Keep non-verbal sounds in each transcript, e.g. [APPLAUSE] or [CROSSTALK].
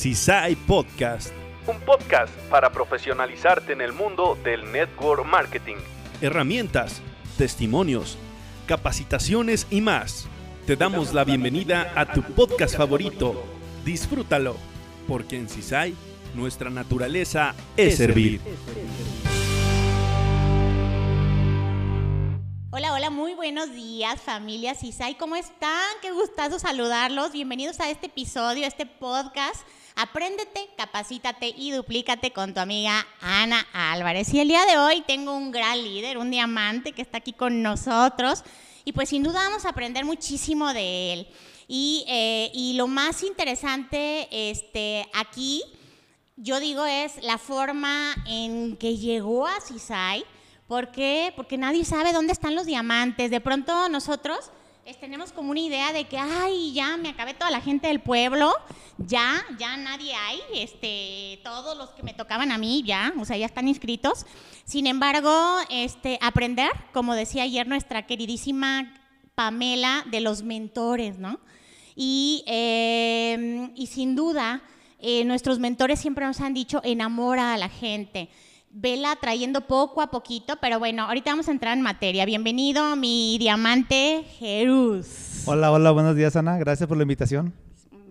CISAI Podcast. Un podcast para profesionalizarte en el mundo del network marketing. Herramientas, testimonios, capacitaciones y más. Te damos la bienvenida a tu podcast favorito. Disfrútalo, porque en CISAI nuestra naturaleza es servir. Hola, hola, muy buenos días familia CISAI, ¿cómo están? Qué gustazo saludarlos. Bienvenidos a este episodio, a este podcast. Apréndete, capacítate y duplícate con tu amiga Ana Álvarez. Y el día de hoy tengo un gran líder, un diamante que está aquí con nosotros. Y pues sin duda vamos a aprender muchísimo de él. Y, eh, lo más interesante este, aquí, yo digo, es la forma en que llegó a CISAI ¿Por qué? Porque nadie sabe dónde están los diamantes. De pronto nosotros tenemos como una idea de que, ay, ya me acabé toda la gente del pueblo, ya, ya nadie hay, este, todos los que me tocaban a mí ya, o sea, ya están inscritos. Sin embargo, este, aprender, como decía ayer nuestra queridísima Pamela, de los mentores, ¿no? Y, em, y sin duda, eh, nuestros mentores siempre nos han dicho, enamora a la gente vela trayendo poco a poquito, pero bueno, ahorita vamos a entrar en materia. Bienvenido, mi diamante Jerus. Hola, hola, buenos días, Ana. Gracias por la invitación.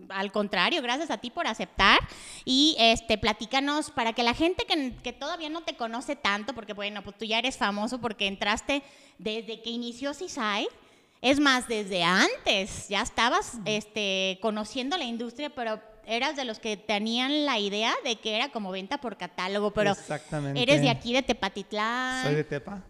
Al contrario, gracias a ti por aceptar y este platícanos para que la gente que, que, todavía no te conoce tanto, porque bueno, pues tú ya eres famoso porque entraste desde que inició CISAI, es más, desde antes ya estabas este, conociendo la industria, pero eras de los que tenían la idea de que era como venta por catálogo, pero Exactamente. eres de aquí de Tepatitlán. Soy de Tepa.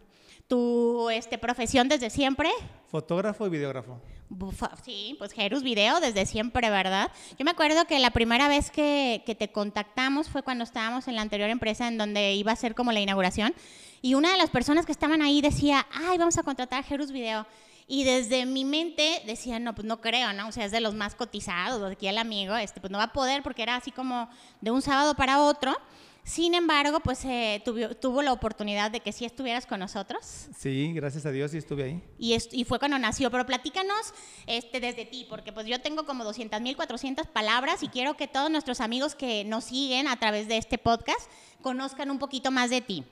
¿Tu este, profesión desde siempre? Fotógrafo y videógrafo. Bufa, sí, pues Jerus Video desde siempre, ¿verdad? Yo me acuerdo que la primera vez que, que, te contactamos fue cuando estábamos en la anterior empresa en donde iba a ser como la inauguración y una de las personas que estaban ahí decía, ay, vamos a contratar a Jerus Video. Y desde mi mente decía, no, pues no creo, ¿no? O sea, es de los más cotizados, aquí el amigo, este, pues no va a poder porque era así como de un sábado para otro. Sin embargo, pues eh, tuvo, tuvo, la oportunidad de que sí estuvieras con nosotros. Sí, gracias a Dios, sí estuve ahí. Y, es, y fue cuando nació. Pero platícanos este, desde ti, porque pues yo tengo como 200 mil, 400 palabras y quiero que todos nuestros amigos que nos siguen a través de este podcast conozcan un poquito más de ti.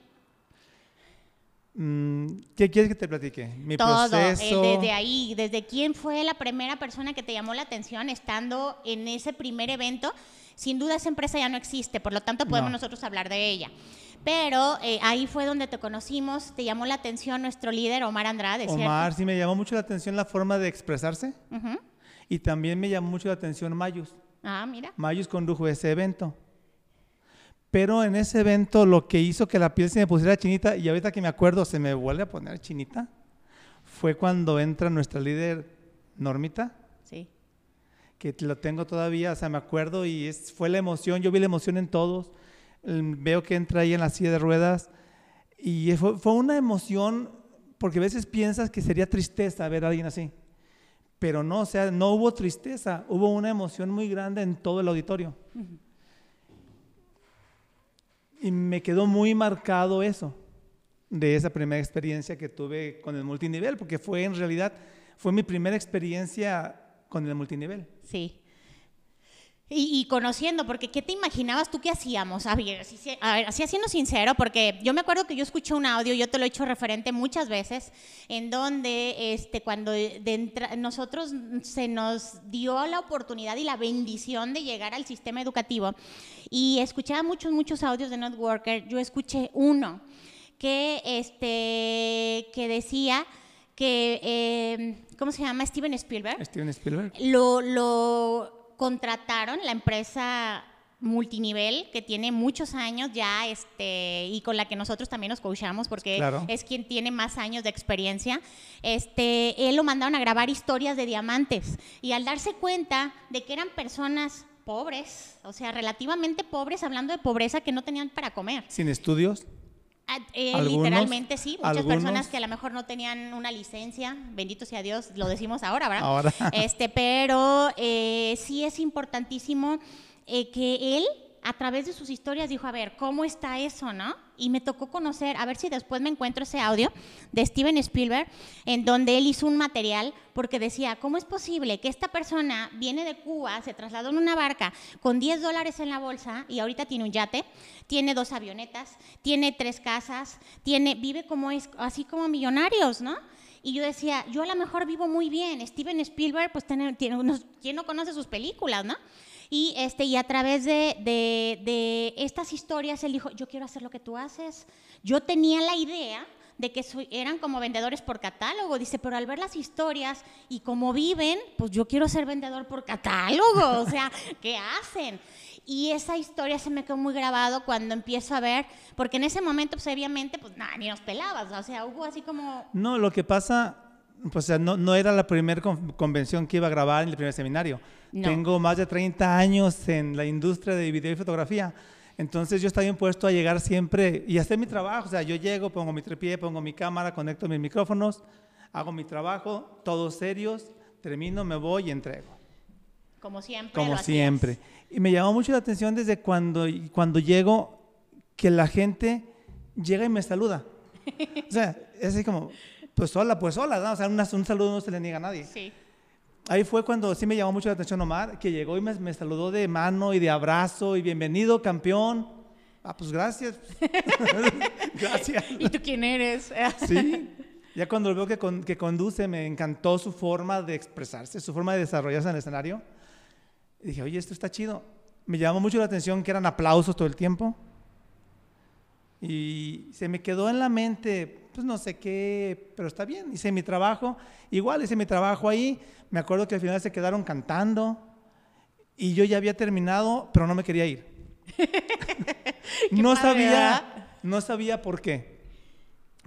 Mm, ¿Qué quieres que te platique? Mi Todo, proceso. Eh, desde ahí, desde quién fue la primera persona que te llamó la atención estando en ese primer evento. Sin duda esa empresa ya no existe, por lo tanto podemos no. nosotros hablar de ella. Pero eh, ahí fue donde te conocimos, te llamó la atención nuestro líder Omar Andrade. ¿cierto? Omar, sí me llamó mucho la atención la forma de expresarse uh -huh. y también me llamó mucho la atención Mayus. Ah, mira. Mayus condujo ese evento. Pero en ese evento lo que hizo que la piel se me pusiera chinita, y ahorita que me acuerdo se me vuelve a poner chinita, fue cuando entra nuestra líder Normita. Sí. Que lo tengo todavía, o sea, me acuerdo y es, fue la emoción, yo vi la emoción en todos. Veo que entra ahí en la silla de ruedas y fue, fue una emoción, porque a veces piensas que sería tristeza ver a alguien así. Pero no, o sea, no hubo tristeza, hubo una emoción muy grande en todo el auditorio. Uh -huh. Y me quedó muy marcado eso, de esa primera experiencia que tuve con el multinivel, porque fue en realidad, fue mi primera experiencia con el multinivel. Sí. Y, y, conociendo, porque ¿qué te imaginabas tú que hacíamos? A ver, así, a ver, así siendo sincero, porque yo me acuerdo que yo escuché un audio, yo te lo he hecho referente muchas veces, en donde este, cuando de nosotros se nos dio la oportunidad y la bendición de llegar al sistema educativo y escuchaba muchos, muchos audios de Networker, yo escuché uno que, este, que decía que, eh, ¿cómo se llama? Steven Spielberg. Steven Spielberg. Lo, lo contrataron la empresa multinivel que tiene muchos años ya este y con la que nosotros también nos coachamos porque claro. es quien tiene más años de experiencia este él lo mandaron a grabar historias de diamantes. Y al darse cuenta de que eran personas pobres o sea relativamente pobres hablando de pobreza que no tenían para comer. Sin estudios eh, literalmente sí, muchas ¿Algunos? personas que a lo mejor no tenían una licencia, bendito sea Dios, lo decimos ahora, ¿verdad? Ahora. Este, pero eh, sí es importantísimo eh, que él a través de sus historias dijo, a ver, ¿cómo está eso, no? Y me tocó conocer, a ver si después me encuentro ese audio de Steven Spielberg, en donde él hizo un material porque decía, ¿cómo es posible que esta persona viene de Cuba, se trasladó en una barca con 10 dólares en la bolsa y ahorita tiene un yate, tiene dos avionetas, tiene tres casas, tiene, vive como así como millonarios, ¿no? Y yo decía, yo a lo mejor vivo muy bien. Steven Spielberg, pues tiene, tiene unos, ¿quién no conoce sus películas, no? Y, este, y a través de, de, de estas historias, él dijo, yo quiero hacer lo que tú haces. Yo tenía la idea de que eran como vendedores por catálogo. Dice, pero al ver las historias y cómo viven, pues yo quiero ser vendedor por catálogo. [LAUGHS] O sea, ¿qué hacen? Y esa historia se me quedó muy grabado cuando empiezo a ver, porque en ese momento, pues obviamente, pues nada, ni nos pelabas. O sea, hubo así como, No, lo que pasa, pues o sea, no, no era la primera con- convención que iba a grabar en el primer seminario. No. Tengo más de 30 años en la industria de video y fotografía. Entonces yo estaba impuesto a llegar siempre y hacer mi trabajo. O sea, yo llego, pongo mi tripié, pongo mi cámara, conecto mis micrófonos, hago mi trabajo, todos serios, termino, me voy y entrego. como siempre. Como siempre. Y me llamó mucho la atención desde cuando, cuando llego que la gente llega y me saluda. [LAUGHS] O sea, es así como, pues sola, pues sola, ¿no? O sea, una- un saludo no se le niega a nadie. Sí. Ahí fue cuando sí me llamó mucho la atención Omar, que llegó y me, me saludó de mano y de abrazo y bienvenido, campeón. Ah, pues gracias. [LAUGHS] gracias. [LAUGHS] ¿Y tú quién eres? [LAUGHS] Sí. Ya cuando lo veo que, con- que conduce, me encantó su forma de expresarse, su forma de desarrollarse en el escenario. Y dije, oye, esto está chido. Me llamó mucho la atención que eran aplausos todo el tiempo. Y se me quedó en la mente, pues no sé qué, pero está bien. Hice mi trabajo. Igual hice mi trabajo ahí. Me acuerdo que al final se quedaron cantando. Y yo ya había terminado, pero no me quería ir. [LAUGHS] no padre, sabía, ¿verdad? no sabía por qué.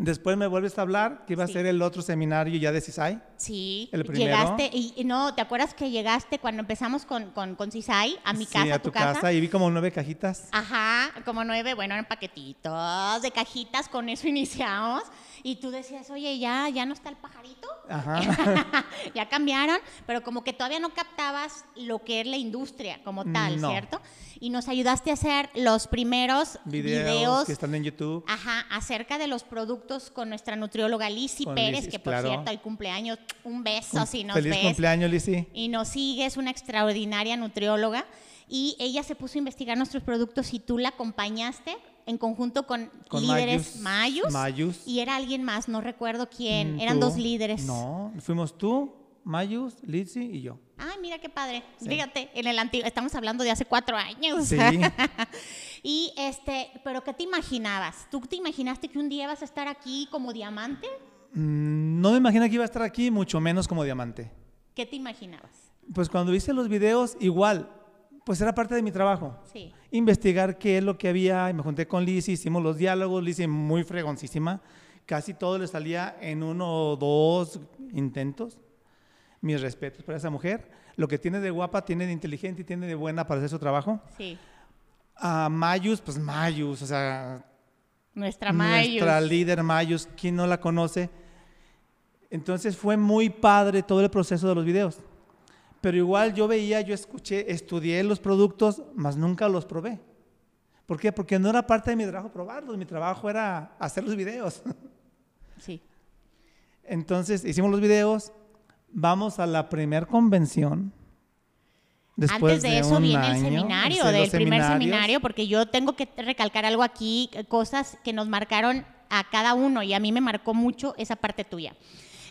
Después me vuelves a hablar que iba Sí. a ser el otro seminario ya de CISAI. Sí, El primero. llegaste y, y no, ¿te acuerdas que llegaste cuando empezamos con, con, con Cisay a mi Sí, casa, a tu casa. y vi como nueve cajitas. Ajá, como nueve, bueno, eran paquetitos de cajitas, con eso [LAUGHS] iniciamos. Y tú decías, oye, ya, ya no está el pajarito, Ajá. [LAUGHS] ya cambiaron, pero como que todavía no captabas lo que es la industria como tal, No. ¿cierto? Y nos ayudaste a hacer los primeros Videos, videos, que están en YouTube. Ajá, acerca de los productos con nuestra nutrióloga Lizzy Pérez, que por claro. cierto, hoy cumpleaños, un beso Un si nos Feliz ves. cumpleaños, Lizzy. Y nos sigue, es una extraordinaria nutrióloga. Y ella se puso a investigar nuestros productos y tú la acompañaste en conjunto con, Con líderes Mayus. Y era alguien más, no recuerdo quién. Mm, Eran dos líderes. No, fuimos tú, Mayus, Lizzy y yo. Ay, mira qué padre. Sí. Fíjate, en el antiguo, estamos hablando de hace cuatro años. Sí. [LAUGHS] y este, pero ¿qué te imaginabas? ¿Tú te imaginaste que un día vas a estar aquí como diamante? Mm, No me imagino que iba a estar aquí, mucho menos como diamante. ¿Qué te imaginabas? Pues cuando hice los videos, igual, pues era parte de mi trabajo. Sí. Investigar qué es lo que había, y me junté con Lizzy, hicimos los diálogos, Lizzy muy fregoncísima, casi todo le salía en uno o dos intentos. Mis respetos para esa mujer. Lo que tiene de guapa, tiene de inteligente y tiene de buena para hacer su trabajo. Sí. A Mayus, pues Mayus, o sea, Nuestra Mayus. nuestra líder Mayus, ¿quién no la conoce? Entonces fue muy padre todo el proceso de los videos. Pero igual yo veía, yo escuché, estudié los productos, mas nunca los probé. ¿Por qué? Porque no era parte de mi trabajo probarlos, mi trabajo era hacer los videos. [LAUGHS] Sí. Entonces hicimos los videos, vamos a la primer convención. Después Antes de, eso viene el seminario, del primer seminario, porque yo tengo que recalcar algo aquí, cosas que nos marcaron a cada uno y a mí me marcó mucho esa parte tuya.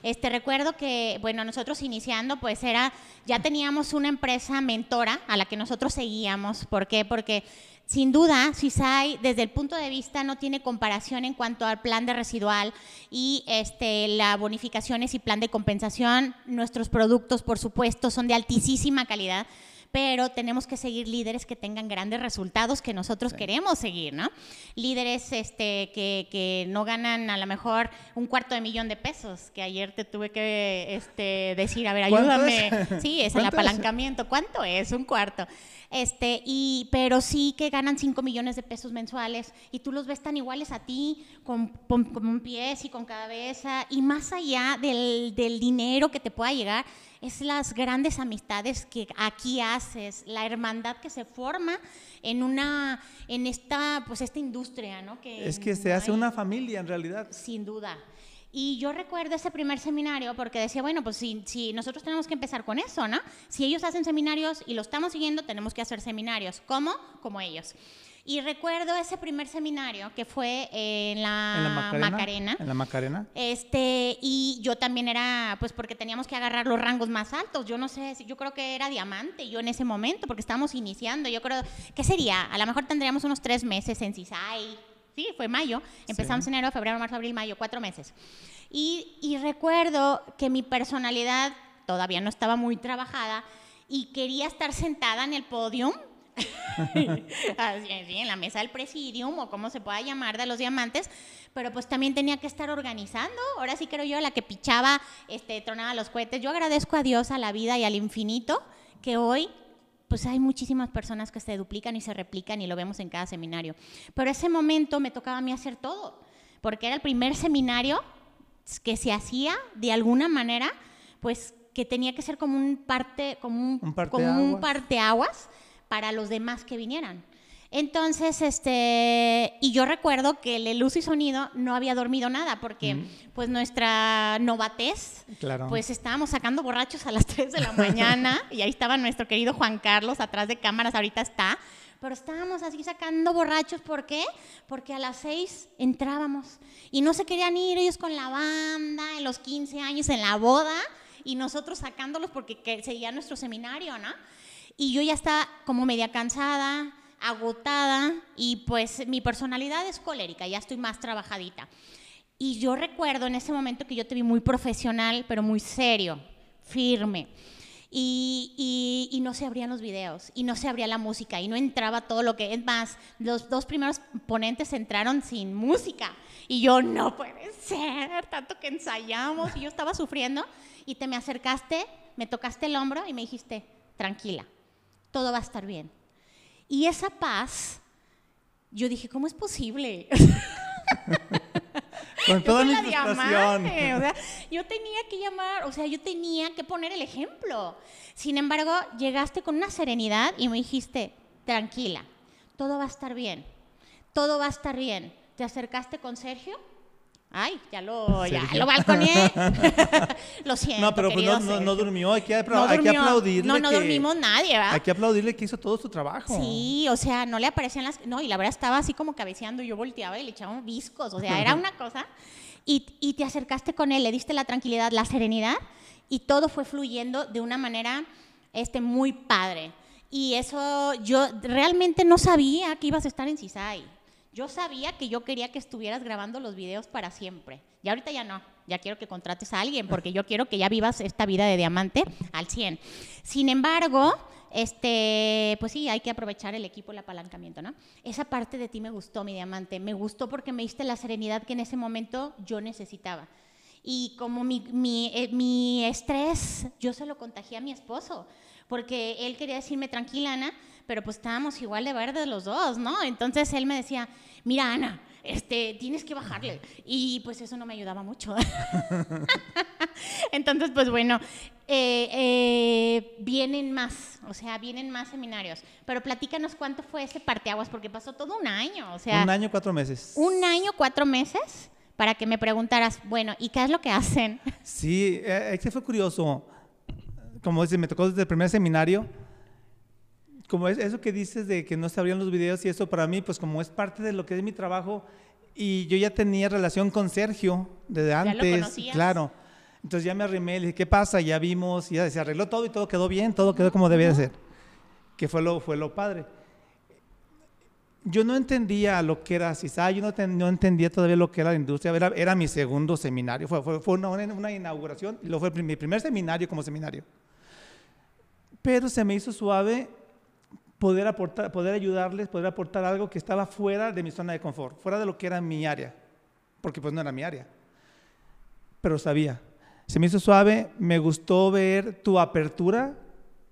Este, recuerdo que, bueno, nosotros iniciando, pues era, ya teníamos una empresa mentora a la que nosotros seguíamos. ¿Por qué? Porque sin duda, CISAI, desde el punto de vista, no tiene comparación en cuanto al plan de residual y este, la bonificaciones y plan de compensación. Nuestros productos, por supuesto, son de altísima calidad pero tenemos que seguir líderes que tengan grandes resultados que nosotros queremos seguir, ¿no? Líderes este, que, que no ganan a lo mejor un cuarto de millón de pesos, que ayer te tuve que este, decir, a ver, ¿Cuánto ayúdame. es? Sí, es el apalancamiento. ¿Cuánto es? Un cuarto. Este, y, pero sí que ganan 5 millones de pesos mensuales y tú los ves tan iguales a ti, con, con, con pies y con cabeza, y más allá del, del dinero que te pueda llegar, es las grandes amistades que aquí haces, la hermandad que se forma en una, en esta, pues esta industria, ¿no? Que Es que se hace hay- una familia en realidad. sin duda. Y yo recuerdo ese primer seminario porque decía, bueno, pues si, si nosotros tenemos que empezar con eso, ¿no? Si ellos hacen seminarios y lo estamos siguiendo, tenemos que hacer seminarios. ¿Cómo? Como ellos. Y recuerdo ese primer seminario que fue en la, En la Macarena. Macarena. En la Macarena. Este, y yo también era, pues porque teníamos que agarrar los rangos más altos. Yo no sé, si- yo creo que era diamante yo en ese momento, porque estábamos iniciando. Yo creo, ¿qué sería? A lo mejor tendríamos unos tres meses en CISAI. Sí, fue mayo. Empezamos Sí. enero, febrero, marzo, abril, mayo, cuatro meses. Y, y recuerdo que mi personalidad todavía no estaba muy trabajada y quería estar sentada en el podium [LAUGHS] Así, en la mesa del presidium o como se pueda llamar de los diamantes, pero pues también tenía que estar organizando. Ahora sí creo yo la que pichaba, este, tronaba los cohetes. Yo agradezco a Dios, a la vida y al infinito que hoy pues hay muchísimas personas que se duplican y se replican y lo vemos en cada seminario. Pero ese momento me tocaba a mí hacer todo, porque era el primer seminario que se hacía de alguna manera, pues que tenía que ser como un parte, como un, Un como un parteaguas para los demás que vinieran. Entonces, este, y yo recuerdo que el luz y sonido no había dormido nada porque pues nuestra novatez, Claro. pues estábamos sacando borrachos a las [LAUGHS] 3 de la mañana y ahí estaba nuestro querido Juan Carlos atrás de cámaras, ahorita está, pero estábamos así sacando borrachos, ¿por qué? Porque a las 6 entrábamos y no se querían ir ellos con la banda en los 15 años en la boda y nosotros sacándolos porque que- seguía nuestro seminario, ¿no? Y yo ya estaba como media cansada, agotada y pues mi personalidad es colérica, ya estoy más trabajadita. Y yo recuerdo en ese momento que yo te vi muy profesional, pero muy serio, firme. Y, y- y no se abrían los videos, y no se abría la música, y no entraba todo lo que... Es más, los dos primeros ponentes entraron sin música. Y yo, no puede ser, tanto que ensayamos, y yo estaba sufriendo. Y te me acercaste, me tocaste el hombro y me dijiste, tranquila, todo va a estar bien. Y esa paz, yo dije, ¿cómo es posible? [LAUGHS] Con toda mi frustración. diamante, o sea, yo tenía que llamar, o sea, yo tenía que poner el ejemplo. Sin embargo, llegaste con una serenidad y me dijiste, tranquila, todo va a estar bien, todo va a estar bien. ¿Te acercaste con Sergio? Ay, ya lo, ya lo balconeé. [LAUGHS] [LAUGHS] lo siento. No, pero pues no, no, no durmió. Hay que, apla- No hay que aplaudirle. No, no que- dormimos nadie, ¿verdad? Hay que aplaudirle que hizo todo su trabajo. Sí, o sea, no le aparecían las... No, y la verdad estaba así como cabeceando, yo volteaba y le echaba viscos, o sea, era [LAUGHS] una cosa. Y, y te acercaste con él, le diste la tranquilidad, la serenidad, y todo fue fluyendo de una manera este, muy padre. Y eso, yo realmente no sabía que ibas a estar en CISAI. Yo sabía que yo quería que estuvieras grabando los videos para siempre. Y ahorita ya no. Ya quiero que contrates a alguien porque yo quiero que ya vivas esta vida de diamante al 100. Sin embargo, este, pues sí, hay que aprovechar el equipo, el apalancamiento, ¿no? Esa parte de ti me gustó, mi diamante. Me gustó porque me diste la serenidad que en ese momento yo necesitaba. Y como mi, mi, eh, mi estrés, yo se lo contagié a mi esposo, porque él quería decirme, tranquila, Ana, pero pues estábamos igual de verdes los dos, ¿no? Entonces él me decía, mira, Ana, este, tienes que bajarle. Y pues eso no me ayudaba mucho. [LAUGHS] Entonces, pues bueno, eh, eh, vienen más, o sea, vienen más seminarios. Pero platícanos cuánto fue ese parteaguas, porque pasó todo un año, o sea, Un año, cuatro meses. un año, cuatro meses, para que me preguntaras, bueno, ¿y qué es lo que hacen? Sí, es que fue curioso. Como dices, me tocó desde el primer seminario. Como es eso que dices de que no se abrían los videos y eso para mí, pues como es parte de lo que es mi trabajo y yo ya tenía relación con Sergio desde lo antes, conocías? claro. Entonces ya me arrimé, le dije, ¿qué pasa? Ya vimos, ya se arregló todo y todo quedó bien, todo quedó como debía de ser. Que fue lo, fue lo padre. Yo no entendía lo que era CISA, yo no, ten- no entendía todavía lo que era la industria, era, era mi segundo seminario, fue, fue, fue una, una inauguración, y lo fue mi primer seminario como seminario. Pero se me hizo suave poder aportar, poder ayudarles, poder aportar algo que estaba fuera de mi zona de confort, fuera de lo que era mi área, porque pues no era mi área, pero sabía. Se me hizo suave, me gustó ver tu apertura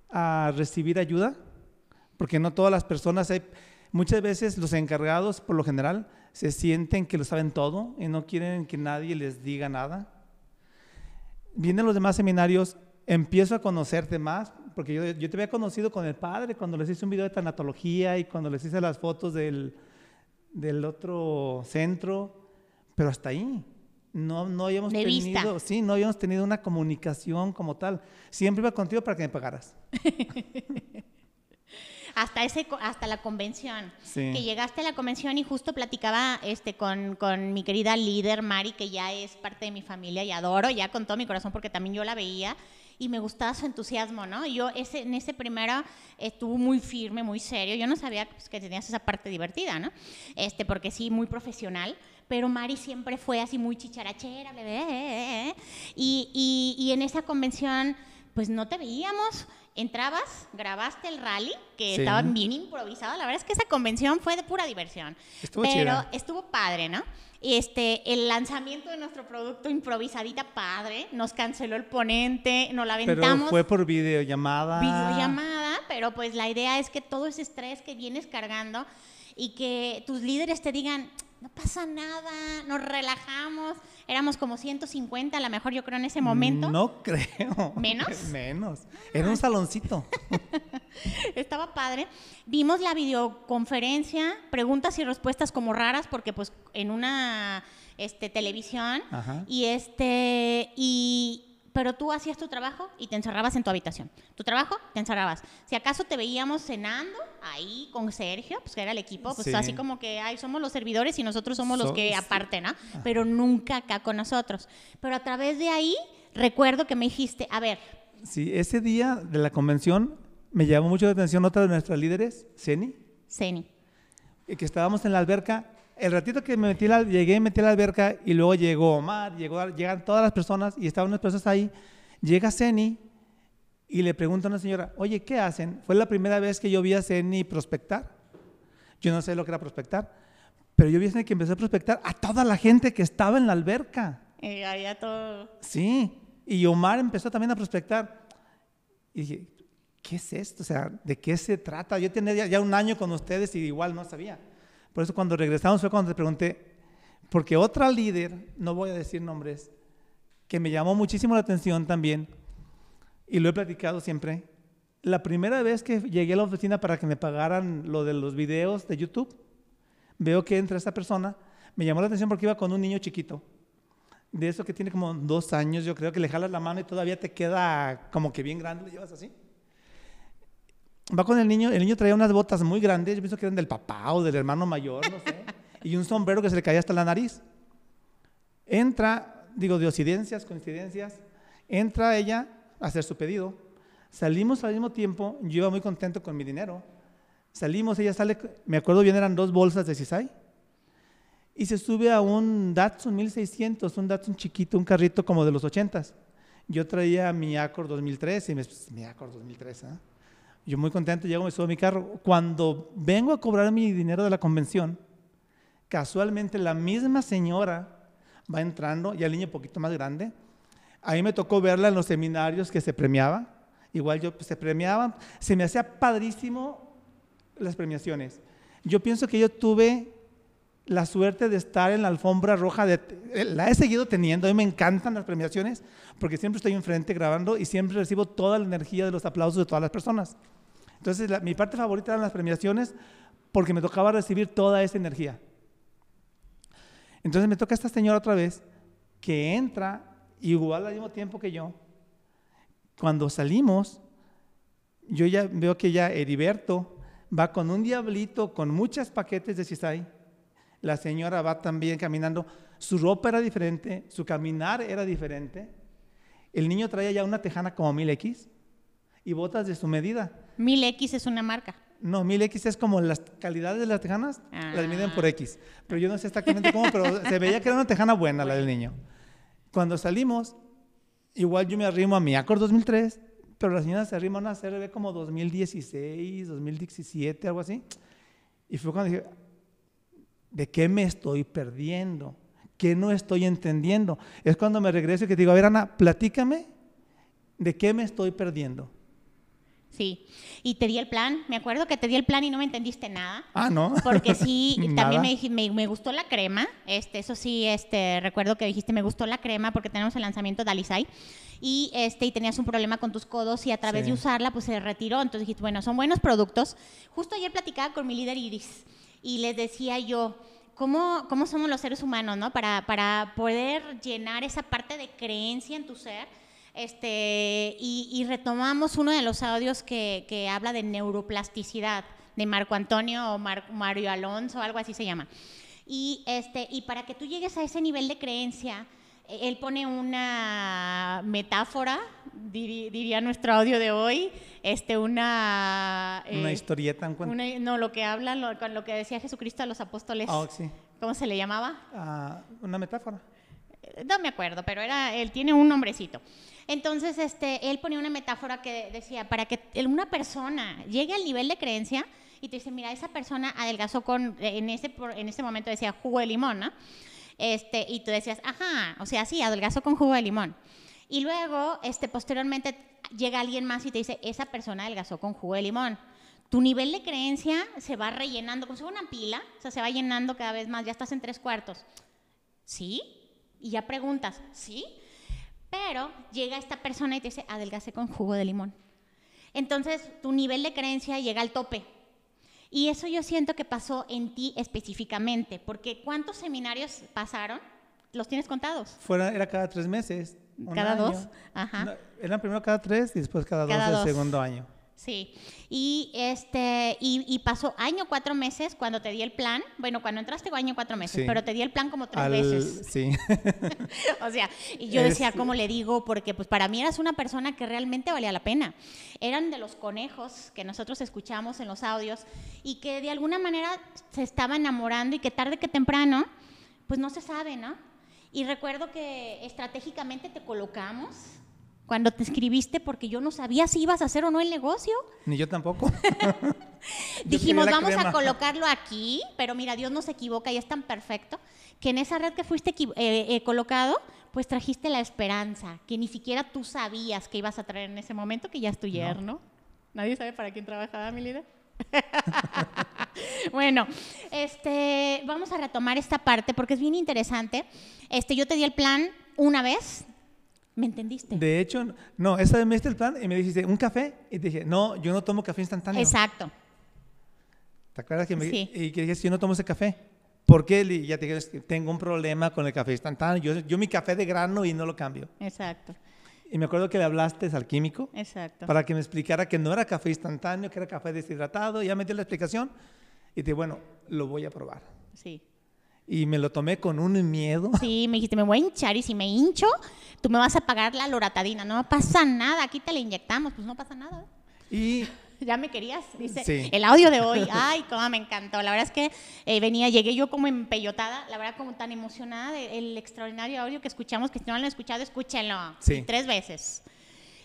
a recibir ayuda, porque no todas las personas, hay- muchas veces los encargados, por lo general, se sienten que lo saben todo y no quieren que nadie les diga nada. Vienen los demás seminarios empiezo a conocerte más, porque yo, yo te había conocido con el padre cuando les hice un video de tanatología y cuando les hice las fotos del, del otro centro, pero hasta ahí. No, no habíamos De vista. tenido, sí, no habíamos tenido una comunicación como tal. Siempre iba contigo para que me pagaras. [LAUGHS] hasta ese hasta la convención Sí. que llegaste a la convención y justo platicaba este con, con mi querida líder Mari que ya es parte de mi familia y adoro ya con todo mi corazón porque también yo la veía y me gustaba su entusiasmo no yo ese en ese primero estuvo muy firme muy serio yo no sabía pues, que tenías esa parte divertida no este porque sí muy profesional pero Mari siempre fue así muy chicharachera bla, bla, bla, bla, y, y, y en esa convención pues no te veíamos. Entrabas, grabaste el rally, que Sí. estaba bien improvisado. La verdad es que esa convención fue de pura diversión. Estuvo pero chida. estuvo padre, ¿no? Este, el lanzamiento de nuestro producto improvisadita padre, nos canceló el ponente, nos la Pero aventamos fue por videollamada. videollamada, pero pues la idea es que todo ese estrés que vienes cargando y que tus líderes te digan, no pasa nada, nos relajamos. Éramos como 150, a lo mejor yo creo en ese momento. No creo. ¿Menos? [LAUGHS] Menos. Era un saloncito. [LAUGHS] Estaba padre. Vimos la videoconferencia, preguntas y respuestas como raras, porque pues en una este, televisión. Ajá. Y este, y pero tú hacías tu trabajo y te encerrabas en tu habitación. Tu trabajo, te encerrabas. Si acaso te veíamos cenando ahí con Sergio, pues que era el equipo, pues Sí. así como que, ay, somos los servidores y nosotros somos los que sí. aparte, ¿no? Pero nunca acá con nosotros. Pero a través de ahí, recuerdo que me dijiste, a ver, Sí, ese día de la convención me llamó mucho la atención otra de nuestras líderes, Ceni, Ceni, y que estábamos en la alberca. El ratito que me metí la- llegué, metí a la alberca y luego llegó Omar, llegó, llegan todas las personas y estaban unas personas ahí. Llega Ceni y le pregunta a una señora, oye, ¿qué hacen? Fue la primera vez que yo vi a Ceni prospectar. Yo no sé lo que era prospectar, pero yo vi a Ceni que empezó a prospectar a toda la gente que estaba en la alberca. eh, allá todo. Sí, y Omar empezó también a prospectar. Y dije, ¿qué es esto? O sea, ¿de qué se trata? Yo tenía ya, ya un año con ustedes y igual no sabía. Por eso cuando regresamos fue cuando te pregunté, porque otra líder, no voy a decir nombres, que me llamó muchísimo la atención también, y lo he platicado siempre, la primera vez que llegué a la oficina para que me pagaran lo de los videos de YouTube, veo que entra esta persona, me llamó la atención porque iba con un niño chiquito de eso que tiene como dos años, yo creo que le jalas la mano y todavía te queda como que bien grande, lo llevas así. Va con el niño, el niño traía unas botas muy grandes, yo pienso que eran del papá o del hermano mayor, no sé, [LAUGHS] y un sombrero que se le caía hasta la nariz. Entra, digo, de occidencias, coincidencias, entra ella a hacer su pedido. Salimos al mismo tiempo, yo iba muy contento con mi dinero. Salimos, ella sale, me acuerdo bien, eran dos bolsas de Cisay y se sube a un Datsun 1600, un Datsun chiquito, un carrito como de los 80s. Yo traía mi Accord 2003 y me, pues, mi Accord 2003, ¿ah? Yo muy contento, llego, me subo a mi carro. Cuando vengo a cobrar mi dinero de la convención, casualmente la misma señora va entrando, y el niño un poquito más grande. Ahí me tocó verla en los seminarios que se premiaba. Igual yo pues, se premiaban. Se me hacía padrísimo las premiaciones. Yo pienso que yo tuve la suerte de estar en la alfombra roja, de, eh, la he seguido teniendo, a mí me encantan las premiaciones porque siempre estoy enfrente grabando y siempre recibo toda la energía de los aplausos de todas las personas. Entonces, mi parte favorita eran las premiaciones porque me tocaba recibir toda esa energía. Entonces me toca esta señora otra vez que entra igual al mismo tiempo que yo. Cuando salimos, yo ya veo que ya Heriberto va con un diablito, con muchos paquetes de Cisay. La señora va también caminando. Su ropa era diferente, su caminar era diferente. El niño traía ya una tejana como 1000X y botas de su medida. 1000X es una marca. No, 1000X es como las calidades de las tejanas, las miden por Ah. X. Pero yo no sé exactamente cómo, pero se veía que era una tejana buena la del niño. Cuando salimos, igual yo me arrimo a mi Accord 2003, pero la señora se arrima a una CRB como 2016, 2017, algo así. Y fue cuando dije, ¿de qué me estoy perdiendo? ¿Qué no estoy entendiendo? Es cuando me regreso y que digo, a ver Ana, platícame, ¿de qué me estoy perdiendo? Sí. Y te di el plan. Me acuerdo que te di el plan y no me entendiste nada. Ah, no. Porque sí, [LAUGHS] también me, me, me gustó la crema. Este, eso sí, este, recuerdo que dijiste, me gustó la crema porque tenemos el lanzamiento de Alisai. Y, este, y tenías un problema con tus codos y a través Sí. de usarla, pues se retiró. Entonces dijiste, bueno, son buenos productos. Justo ayer platicaba con mi líder Iris y les decía yo, ¿cómo, cómo somos los seres humanos, no? Para, para poder llenar esa parte de creencia en tu ser. Este, y, y retomamos uno de los audios que, que habla de neuroplasticidad de Marco Antonio o Mar- Mario Alonso, algo así se llama. Y, este, y para que tú llegues a ese nivel de creencia, eh, él pone una metáfora, diría nuestro audio de hoy, este, una... Una eh, historieta una- no, lo que habla, lo, con lo que decía Jesucristo a los apóstoles, Ah, sí. ¿cómo se le llamaba? Ah, una metáfora. Eh, No me acuerdo, pero era, él tiene un nombrecito. Entonces, este, él ponía una metáfora que decía, para que una persona llegue al nivel de creencia y te dice, mira, esa persona adelgazó con, en ese, en ese momento decía jugo de limón, ¿no? Este, y tú decías, ajá, o sea, sí, adelgazó con jugo de limón. Y luego, este, posteriormente, llega alguien más y te dice, esa persona adelgazó con jugo de limón. Tu nivel de creencia se va rellenando, como si fuera una pila, o sea, se va llenando cada vez más, ya estás en tres cuartos. ¿Sí? Y ya preguntas, ¿sí? Pero llega esta persona y te dice, adelgacé con jugo de limón. Entonces, tu nivel de creencia llega al tope. Y eso yo siento que pasó en ti específicamente, porque ¿cuántos seminarios pasaron? ¿Los tienes contados? Fuera, era cada tres meses. ¿Cada año. dos? Ajá. No, eran primero cada tres y después cada, Cada dos dos. el segundo año. Sí, y este y, y pasó año cuatro meses cuando te di el plan. Bueno, cuando entraste año cuatro meses, Sí. pero te di el plan como tres Al- veces. Sí. [LAUGHS] o sea, y yo Es- decía, ¿cómo le digo? Porque pues para mí eras una persona que realmente valía la pena. Eran de los conejos que nosotros escuchamos en los audios y que de alguna manera se estaba enamorando y que tarde que temprano, pues no se sabe, ¿no? Y recuerdo que estratégicamente te colocamos cuando te escribiste porque yo no sabía si ibas a hacer o no el negocio. Ni yo tampoco. [LAUGHS] Dijimos, vamos a colocarlo aquí, pero mira, Dios no se equivoca y es tan perfecto que en esa red que fuiste eh, eh, colocado, pues trajiste la esperanza, que ni siquiera tú sabías que ibas a traer en ese momento, que ya es tu yerno. Nadie sabe para quién trabajaba, mi líder. [LAUGHS] bueno, este, vamos a retomar esta parte porque es bien interesante. Este, yo te di el plan una vez, ¿me entendiste? De hecho, no, esa vez me diste el plan y me dijiste, ¿un café? Y te dije, no, yo no tomo café instantáneo. Exacto. ¿Te acuerdas que me Sí. y que dije, yo no tomo ese café? ¿Por qué? Y ya te dije, "Es que tengo un problema con el café instantáneo. Yo, yo mi café de grano y no lo cambio. Exacto, Y me acuerdo que le hablaste al químico exacto. para que me explicara que no era café instantáneo, que era café deshidratado. Ya me dio la explicación y te dije, bueno, lo voy a probar. Sí. Y me lo tomé con un miedo. Sí, me dijiste, me voy a hinchar y si me hincho, tú me vas a pagar la loratadina. No pasa nada, aquí te la inyectamos, pues no pasa nada. Y [LAUGHS] Ya me querías, dice. Sí. El audio de hoy, ay, cómo me encantó. La verdad es que eh, venía, llegué yo como empellotada, la verdad como tan emocionada del extraordinario audio que escuchamos, que si no lo han escuchado, escúchenlo. Sí. Tres veces.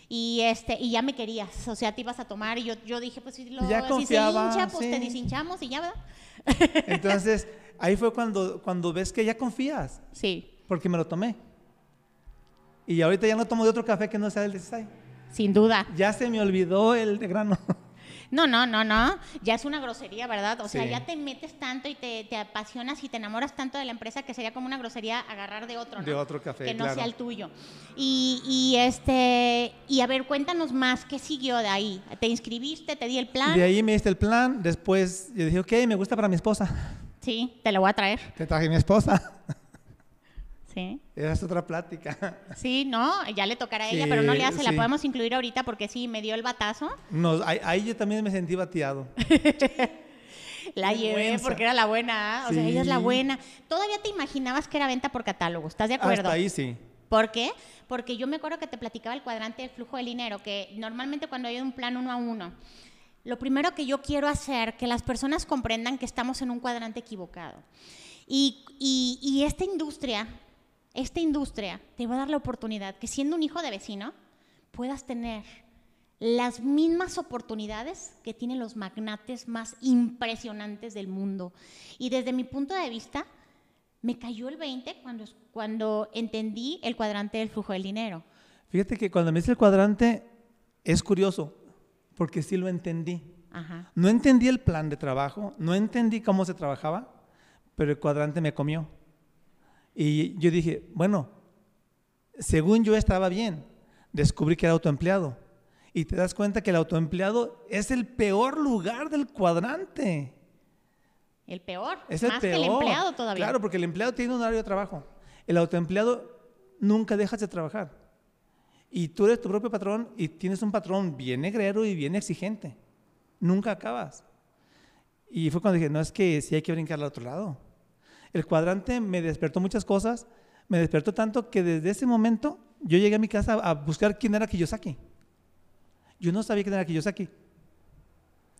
Y, este, y ya me querías, o sea, te ibas a tomar y yo, yo dije, pues si, lo, Ya si se hincha, pues te sí. deshinchamos y ya, ¿verdad? entonces [LAUGHS] ahí fue cuando, cuando ves que ya confías, Sí, porque me lo tomé. Y ahorita ya no tomo de otro café que no sea del de Sisai. sin duda. Ya se me olvidó el de grano. [LAUGHS] No, no, no, no. Ya es una grosería, ¿verdad? O sea, ya te metes tanto y te, te apasionas y te enamoras tanto de la empresa que sería como una grosería agarrar de otro, ¿no? De otro café, Que no claro. sea el tuyo. Y, y, este, y a ver, cuéntanos más, ¿qué siguió de ahí? ¿Te inscribiste? ¿Te di el plan? De ahí me diste el plan. Después yo dije, ok, me gusta para mi esposa. Sí, te lo voy a traer. Te traje mi esposa. Sí. Esa es otra plática. Sí, no, ya le tocará a ella, Sí, pero no le hace, la podemos incluir ahorita porque sí, me dio el batazo. Nos- ahí, ahí yo también me sentí bateado. [LAUGHS] La llevé Vergüenza. porque era la buena, ¿ah? o sea, ella es la buena. Todavía te imaginabas que era venta por catálogo, ¿estás de acuerdo? Hasta ahí sí. ¿Por qué? Porque yo me acuerdo que te platicaba el cuadrante del flujo de dinero, que normalmente cuando hay un plan uno a uno, lo primero que yo quiero hacer, que las personas comprendan que estamos en un cuadrante equivocado. Y, esta industria, esta industria te va a dar la oportunidad que siendo un hijo de vecino, puedas tener las mismas oportunidades que tienen los magnates más impresionantes del mundo. Y desde mi punto de vista, me cayó el 20 cuando, cuando entendí el cuadrante del flujo del dinero. Fíjate que cuando me dice el cuadrante, es curioso. Porque sí lo entendí. Ajá. No entendí el plan de trabajo, no entendí cómo se trabajaba, pero el cuadrante me comió. Y yo dije, bueno, según yo estaba bien, descubrí que era autoempleado. Y te das cuenta que el autoempleado es el peor lugar del cuadrante. El peor. Es el más peor. que el empleado todavía. Claro, porque el empleado tiene un horario de trabajo. El autoempleado nunca dejas de trabajar. Y tú eres tu propio patrón y tienes un patrón bien negrero y bien exigente. Nunca acabas. Y fue cuando dije, no, es que sí hay que brincar al otro lado. El cuadrante me despertó muchas cosas. Me despertó tanto que desde ese momento yo llegué a mi casa a buscar quién era Kiyosaki. Yo no sabía quién era Kiyosaki.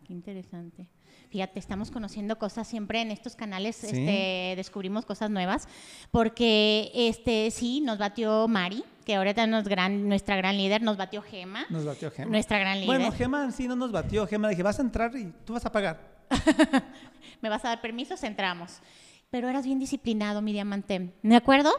Qué interesante. Fíjate, estamos conociendo cosas siempre en estos canales, Sí. este, descubrimos cosas nuevas, porque este sí, nos batió Mari, que ahorita nos gran, nuestra gran líder, nos batió Gema, Nos batió Gema. nuestra gran líder. Bueno, Gema sí no nos batió. Gema dije, vas a entrar y tú vas a pagar. [LAUGHS] me vas a dar permisos, entramos. Pero eras bien disciplinado, mi diamante. Me acuerdo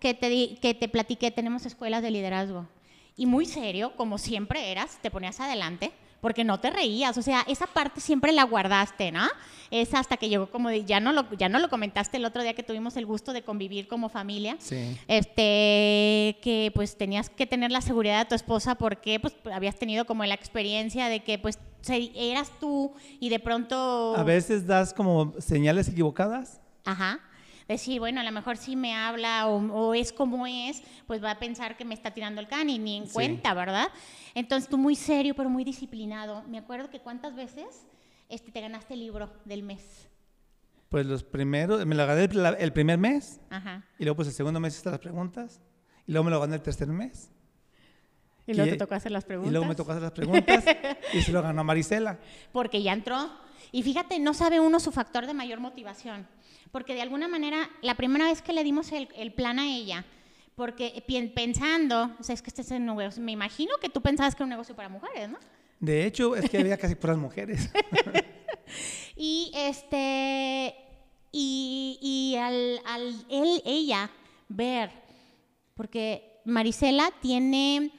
que te, di- que te platiqué, tenemos escuelas de liderazgo. Y muy serio, como siempre eras, te ponías adelante, porque no te reías. O sea, esa parte siempre la guardaste, ¿no? Es hasta que llegó como, de- ya no, lo, ya no lo comentaste el otro día que tuvimos el gusto de convivir como familia. Sí. Este, que pues tenías que tener la seguridad de tu esposa porque pues habías tenido como la experiencia de que pues eras tú y de pronto... A veces das como señales equivocadas. Ajá. Decir, bueno, a lo mejor si me habla o, o es como es, pues va a pensar que me está tirando el can y ni en Sí. cuenta, ¿verdad? Entonces tú muy serio, pero muy disciplinado. Me acuerdo que cuántas veces este, te ganaste el libro del mes. Pues los primeros, me lo gané el, el primer mes Ajá. y luego pues el segundo mes hice las preguntas y luego me lo gané el tercer mes Y luego Y- te tocó hacer las preguntas. y luego me tocó hacer las [LAUGHS] preguntas y se lo ganó Marisela. Porque ya entró. Y fíjate, no sabe uno su factor de mayor motivación. Porque de alguna manera, la primera vez que le dimos el, el plan a ella, porque pensando, o sea, es que este es un negocio, me imagino que tú pensabas que era un negocio para mujeres, ¿no? De hecho, es que había casi puras mujeres. [LAUGHS] Y este, y, y al, al él, ella ver, porque Marisela tiene,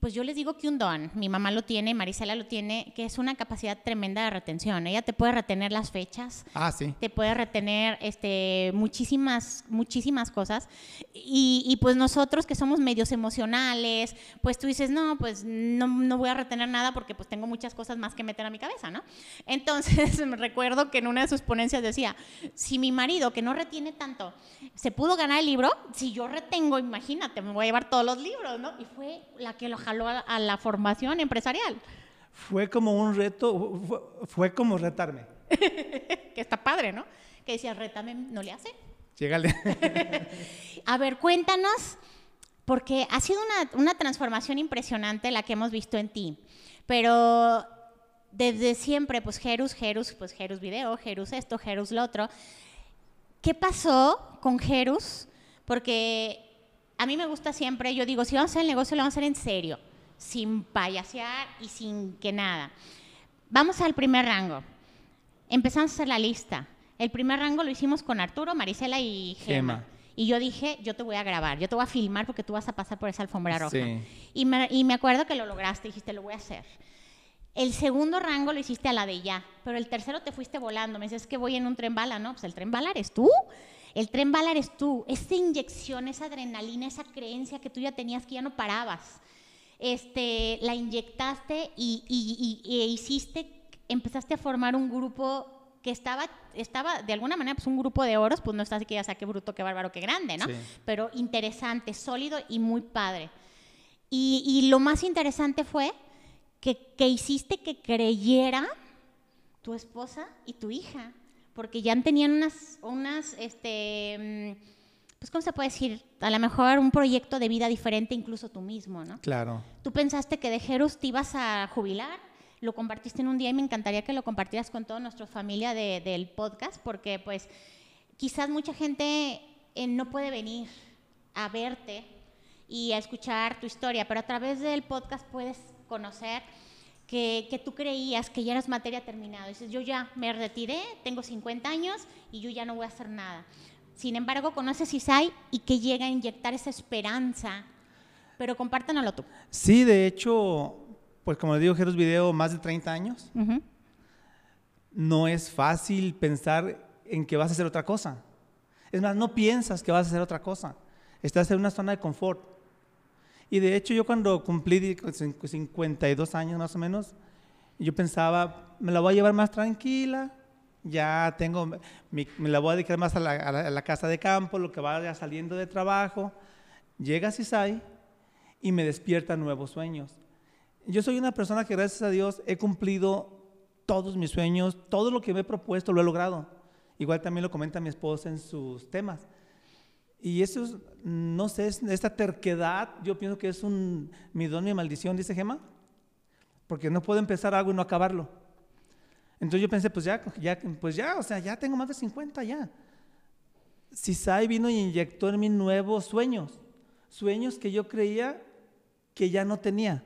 pues yo les digo que un don, mi mamá lo tiene, Marisela lo tiene, que es una capacidad tremenda de retención. Ella te puede retener las fechas, Ah, sí. te puede retener este, muchísimas, muchísimas cosas. Y, y, pues nosotros que somos medios emocionales, pues tú dices, no, pues no, no voy a retener nada porque pues tengo muchas cosas más que meter a mi cabeza, ¿no? [LAUGHS] Entonces [LAUGHS] me recuerdo que en una de sus ponencias decía, si mi marido, que no retiene tanto, se pudo ganar el libro, si yo retengo, imagínate, me voy a llevar todos los libros, ¿no? Y fue la que lo jaló a, a la formación empresarial, Fue como un reto, fue, fue como retarme. [LAUGHS] que está padre, ¿no? Que decía, rétame, no le hace. Llégale. [LAUGHS] A ver, cuéntanos, porque ha sido una, una transformación impresionante la que hemos visto en ti, pero desde siempre, pues Jerus, Jerus, pues Jerus video, Jerus esto, Jerus lo otro. ¿Qué pasó con Jerus? Porque a mí me gusta siempre, yo digo, si vamos a hacer el negocio, lo vamos a hacer en serio, sin payasear y sin que nada. Vamos al primer rango. Empezamos a hacer la lista. El primer rango lo hicimos con Arturo, Marisela y Gema. Gema. Y yo dije, yo te voy a grabar, yo te voy a filmar porque tú vas a pasar por esa alfombra roja. Sí. Y, me, y me acuerdo que lo lograste, dijiste, lo voy a hacer. El segundo rango lo hiciste a la de ya, pero el tercero te fuiste volando. Me dices, es que voy en un tren bala, ¿no? Pues el tren bala eres tú. El tren bala eres tú. Esa inyección, esa adrenalina, esa creencia que tú ya tenías que ya no parabas. Este, la inyectaste y, y- y- e hiciste, empezaste a formar un grupo que estaba, estaba de alguna manera, pues un grupo de oros, pues no está así que ya sea qué bruto, qué bárbaro, qué grande, ¿no? Sí. Pero interesante, sólido y muy padre. Y, y lo más interesante fue que, que hiciste que creyera tu esposa y tu hija, porque ya tenían unas, unas, este, mm, pues, ¿cómo se puede decir? A lo mejor un proyecto de vida diferente, incluso tú mismo, ¿no? Claro. Tú pensaste que de Jerus te ibas a jubilar, lo compartiste en un día y me encantaría que lo compartieras con toda nuestra familia de- del podcast, porque pues quizás mucha gente eh, no puede venir a verte y a escuchar tu historia, pero a través del podcast puedes conocer que, que tú creías que ya eras materia terminada. Dices, yo ya me retiré, tengo 50 años y yo ya no voy a hacer nada. Sin embargo, conoces Isai y que llega a inyectar esa esperanza. Pero compártanoslo tú. Sí, de hecho, pues como le digo, Jerus Video, más de 30 años. No es fácil pensar en que vas a hacer otra cosa. Es más, no piensas que vas a hacer otra cosa. Estás en una zona de confort. Y de hecho yo cuando cumplí di- cin- 52 años más o menos, yo pensaba, me la voy a llevar más tranquila, ya tengo, mi- me la voy a dedicar más a la, a la- a la casa de campo, lo que vaya saliendo de trabajo. Llega Cisai y me despierta nuevos sueños. Yo soy una persona que gracias a Dios he cumplido todos mis sueños, todo lo que me he propuesto lo he logrado. Igual también lo comenta mi esposa en sus temas. Y eso es, no sé, es- esta terquedad, yo pienso que es un, mi don, mi maldición, dice Gema, porque no puedo empezar algo y no acabarlo. Entonces yo pensé, pues ya, ya, pues ya, o sea, ya tengo más de 50 ya. Sisai vino y inyectó en mí nuevos sueños, sueños que yo creía que ya no tenía,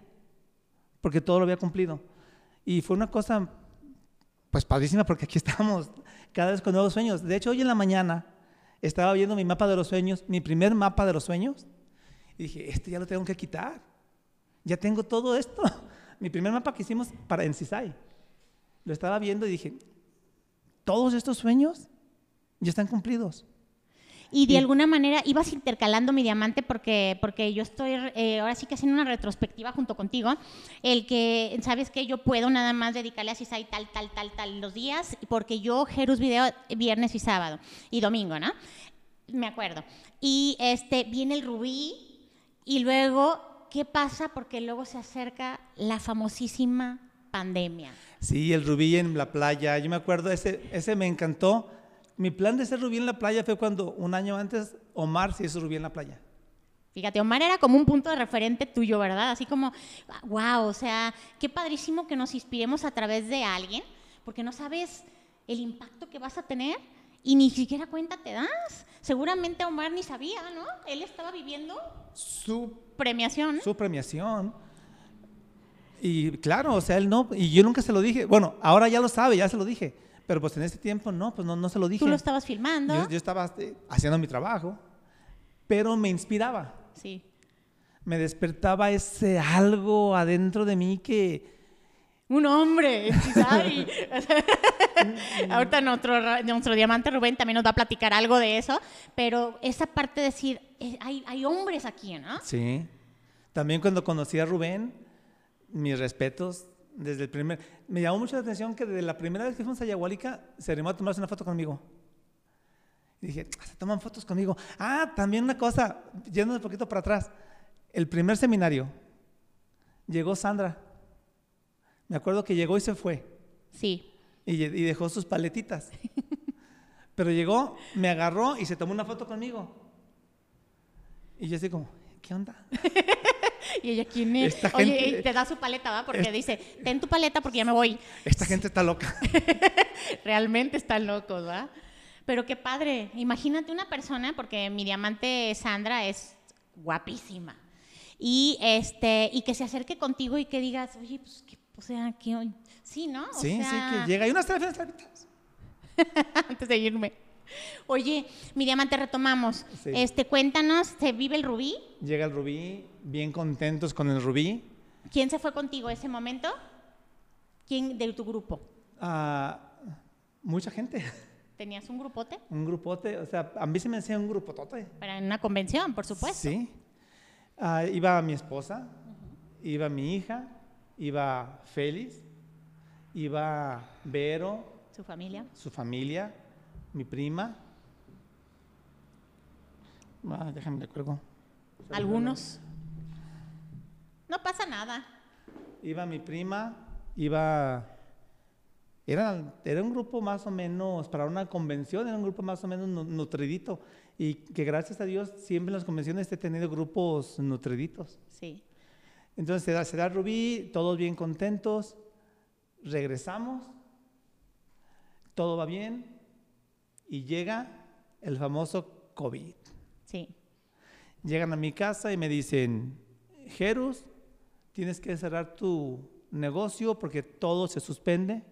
porque todo lo había cumplido. Y fue una cosa, pues padrísima, porque aquí [LAUGHS] estamos cada vez con nuevos sueños. De hecho, hoy en la mañana estaba viendo mi mapa de los sueños, mi primer mapa de los sueños, y dije, este ya lo tengo que quitar. Ya tengo todo esto. [LAUGHS] Mi primer mapa que hicimos para en Cisai. Lo estaba viendo y dije, todos estos sueños ya están cumplidos. Y de alguna manera ibas intercalando mi diamante porque, porque yo estoy eh, ahora sí que haciendo una retrospectiva junto contigo. El que, ¿sabes qué? Yo puedo nada más dedicarle a Cisai tal, tal, tal, tal los días, porque yo Jerus video viernes y sábado y domingo, ¿no? Me acuerdo. Y este viene el rubí y luego, ¿qué pasa? Porque luego se acerca la famosísima pandemia. Sí, el rubí en la playa. Yo me acuerdo, ese, ese me encantó. Mi plan de ser rubí en la playa fue cuando un año antes Omar se hizo rubí en la playa. Fíjate, Omar era como un punto de referente tuyo, ¿verdad? Así como, wow, o sea, qué padrísimo que nos inspiremos a través de alguien, porque no sabes el impacto que vas a tener y ni siquiera cuenta te das. Seguramente Omar ni sabía, ¿no? Él estaba viviendo Su, premiación. su premiación. Y claro, o sea, él no, y yo nunca se lo dije. Bueno, ahora ya lo sabe, ya se lo dije. Pero pues en ese tiempo no, pues no, no se lo dije. Tú lo estabas filmando. Yo, yo estaba eh, haciendo mi trabajo, pero me inspiraba. Sí. Me despertaba ese algo adentro de mí que, Un hombre, ¿sabes? [LAUGHS] Ahorita nuestro, nuestro diamante Rubén también nos va a platicar algo de eso, pero esa parte de decir, eh, hay, hay hombres aquí, ¿no? Sí. También cuando conocí a Rubén, mis respetos, desde el primer... Me llamó mucho la atención que desde la primera vez que fuimos a Yahualica, se animó a tomarse una foto conmigo. Y dije, "Ah, se toman fotos conmigo. Ah, también una cosa, yendo un poquito para atrás. El primer seminario, llegó Sandra. Me acuerdo que llegó y se fue. Sí. Y, y dejó sus paletitas. [LAUGHS] Pero llegó, me agarró y se tomó una foto conmigo. Y yo así como, ¿qué onda? [LAUGHS] Y ella, ¿quién es? Esta Oye, gente- y te da su paleta, ¿va? Porque Es- dice, ten tu paleta porque ya me voy. Esta gente está loca. [LAUGHS] Realmente están locos, ¿va? Pero qué padre. Imagínate una persona, porque mi diamante Sandra es guapísima. Y, este, y que se acerque contigo y que digas, oye, pues, ¿qué- o sea, que sí, ¿no? O Sí, sea, sí, que llega. Y unas trámites. [LAUGHS] antes de irme. Oye, mi diamante, retomamos. Sí. Este, cuéntanos, ¿se vive el rubí? Llega el rubí, bien contentos con el rubí. ¿Quién se fue contigo ese momento? ¿Quién de tu grupo? Ah, mucha gente, ¿Tenías un grupote? un grupote. O sea, a mí se me hacía un grupotote. Para una convención, por supuesto. Sí. Ah, iba mi esposa, iba mi hija, iba Félix, iba Vero, Su familia. su familia, mi prima. Ah, déjame le cuelgo. Algunos. No pasa nada. Iba mi prima, iba... Era, era un grupo más o menos, para una convención, era un grupo más o menos nu- nutridito. Y que gracias a Dios siempre en las convenciones he tenido grupos nutriditos. Sí. Entonces se da, se da Rubí, todos bien contentos, regresamos, todo va bien y llega el famoso COVID. Sí. Llegan a mi casa y me dicen, Jerus, tienes que cerrar tu negocio porque todo se suspende,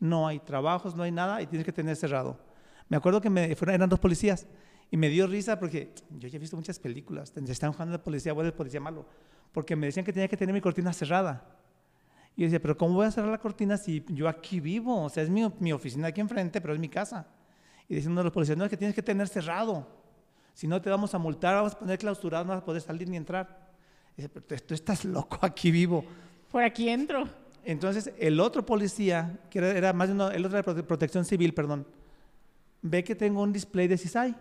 no hay trabajos, no hay nada y tienes que tener cerrado. Me acuerdo que me, fueron, eran dos policías y me dio risa porque yo ya he visto muchas películas, donde están jugando de policía bueno, el policía malo, porque me decían que tenía que tener mi cortina cerrada. Y yo decía, pero ¿cómo voy a cerrar la cortina si yo aquí vivo? O sea, es mi, mi oficina aquí enfrente, pero es mi casa. Y diciendo a los policías, no, es que tienes que tener cerrado. Si no, te vamos a multar, vamos a poner clausurado, no vas a poder salir ni entrar. Dice, pero tú estás loco, aquí vivo. Por aquí entro. Entonces, el otro policía, que era, era más de uno, el otro de prote- protección civil, perdón, ve que tengo un display de CISAI.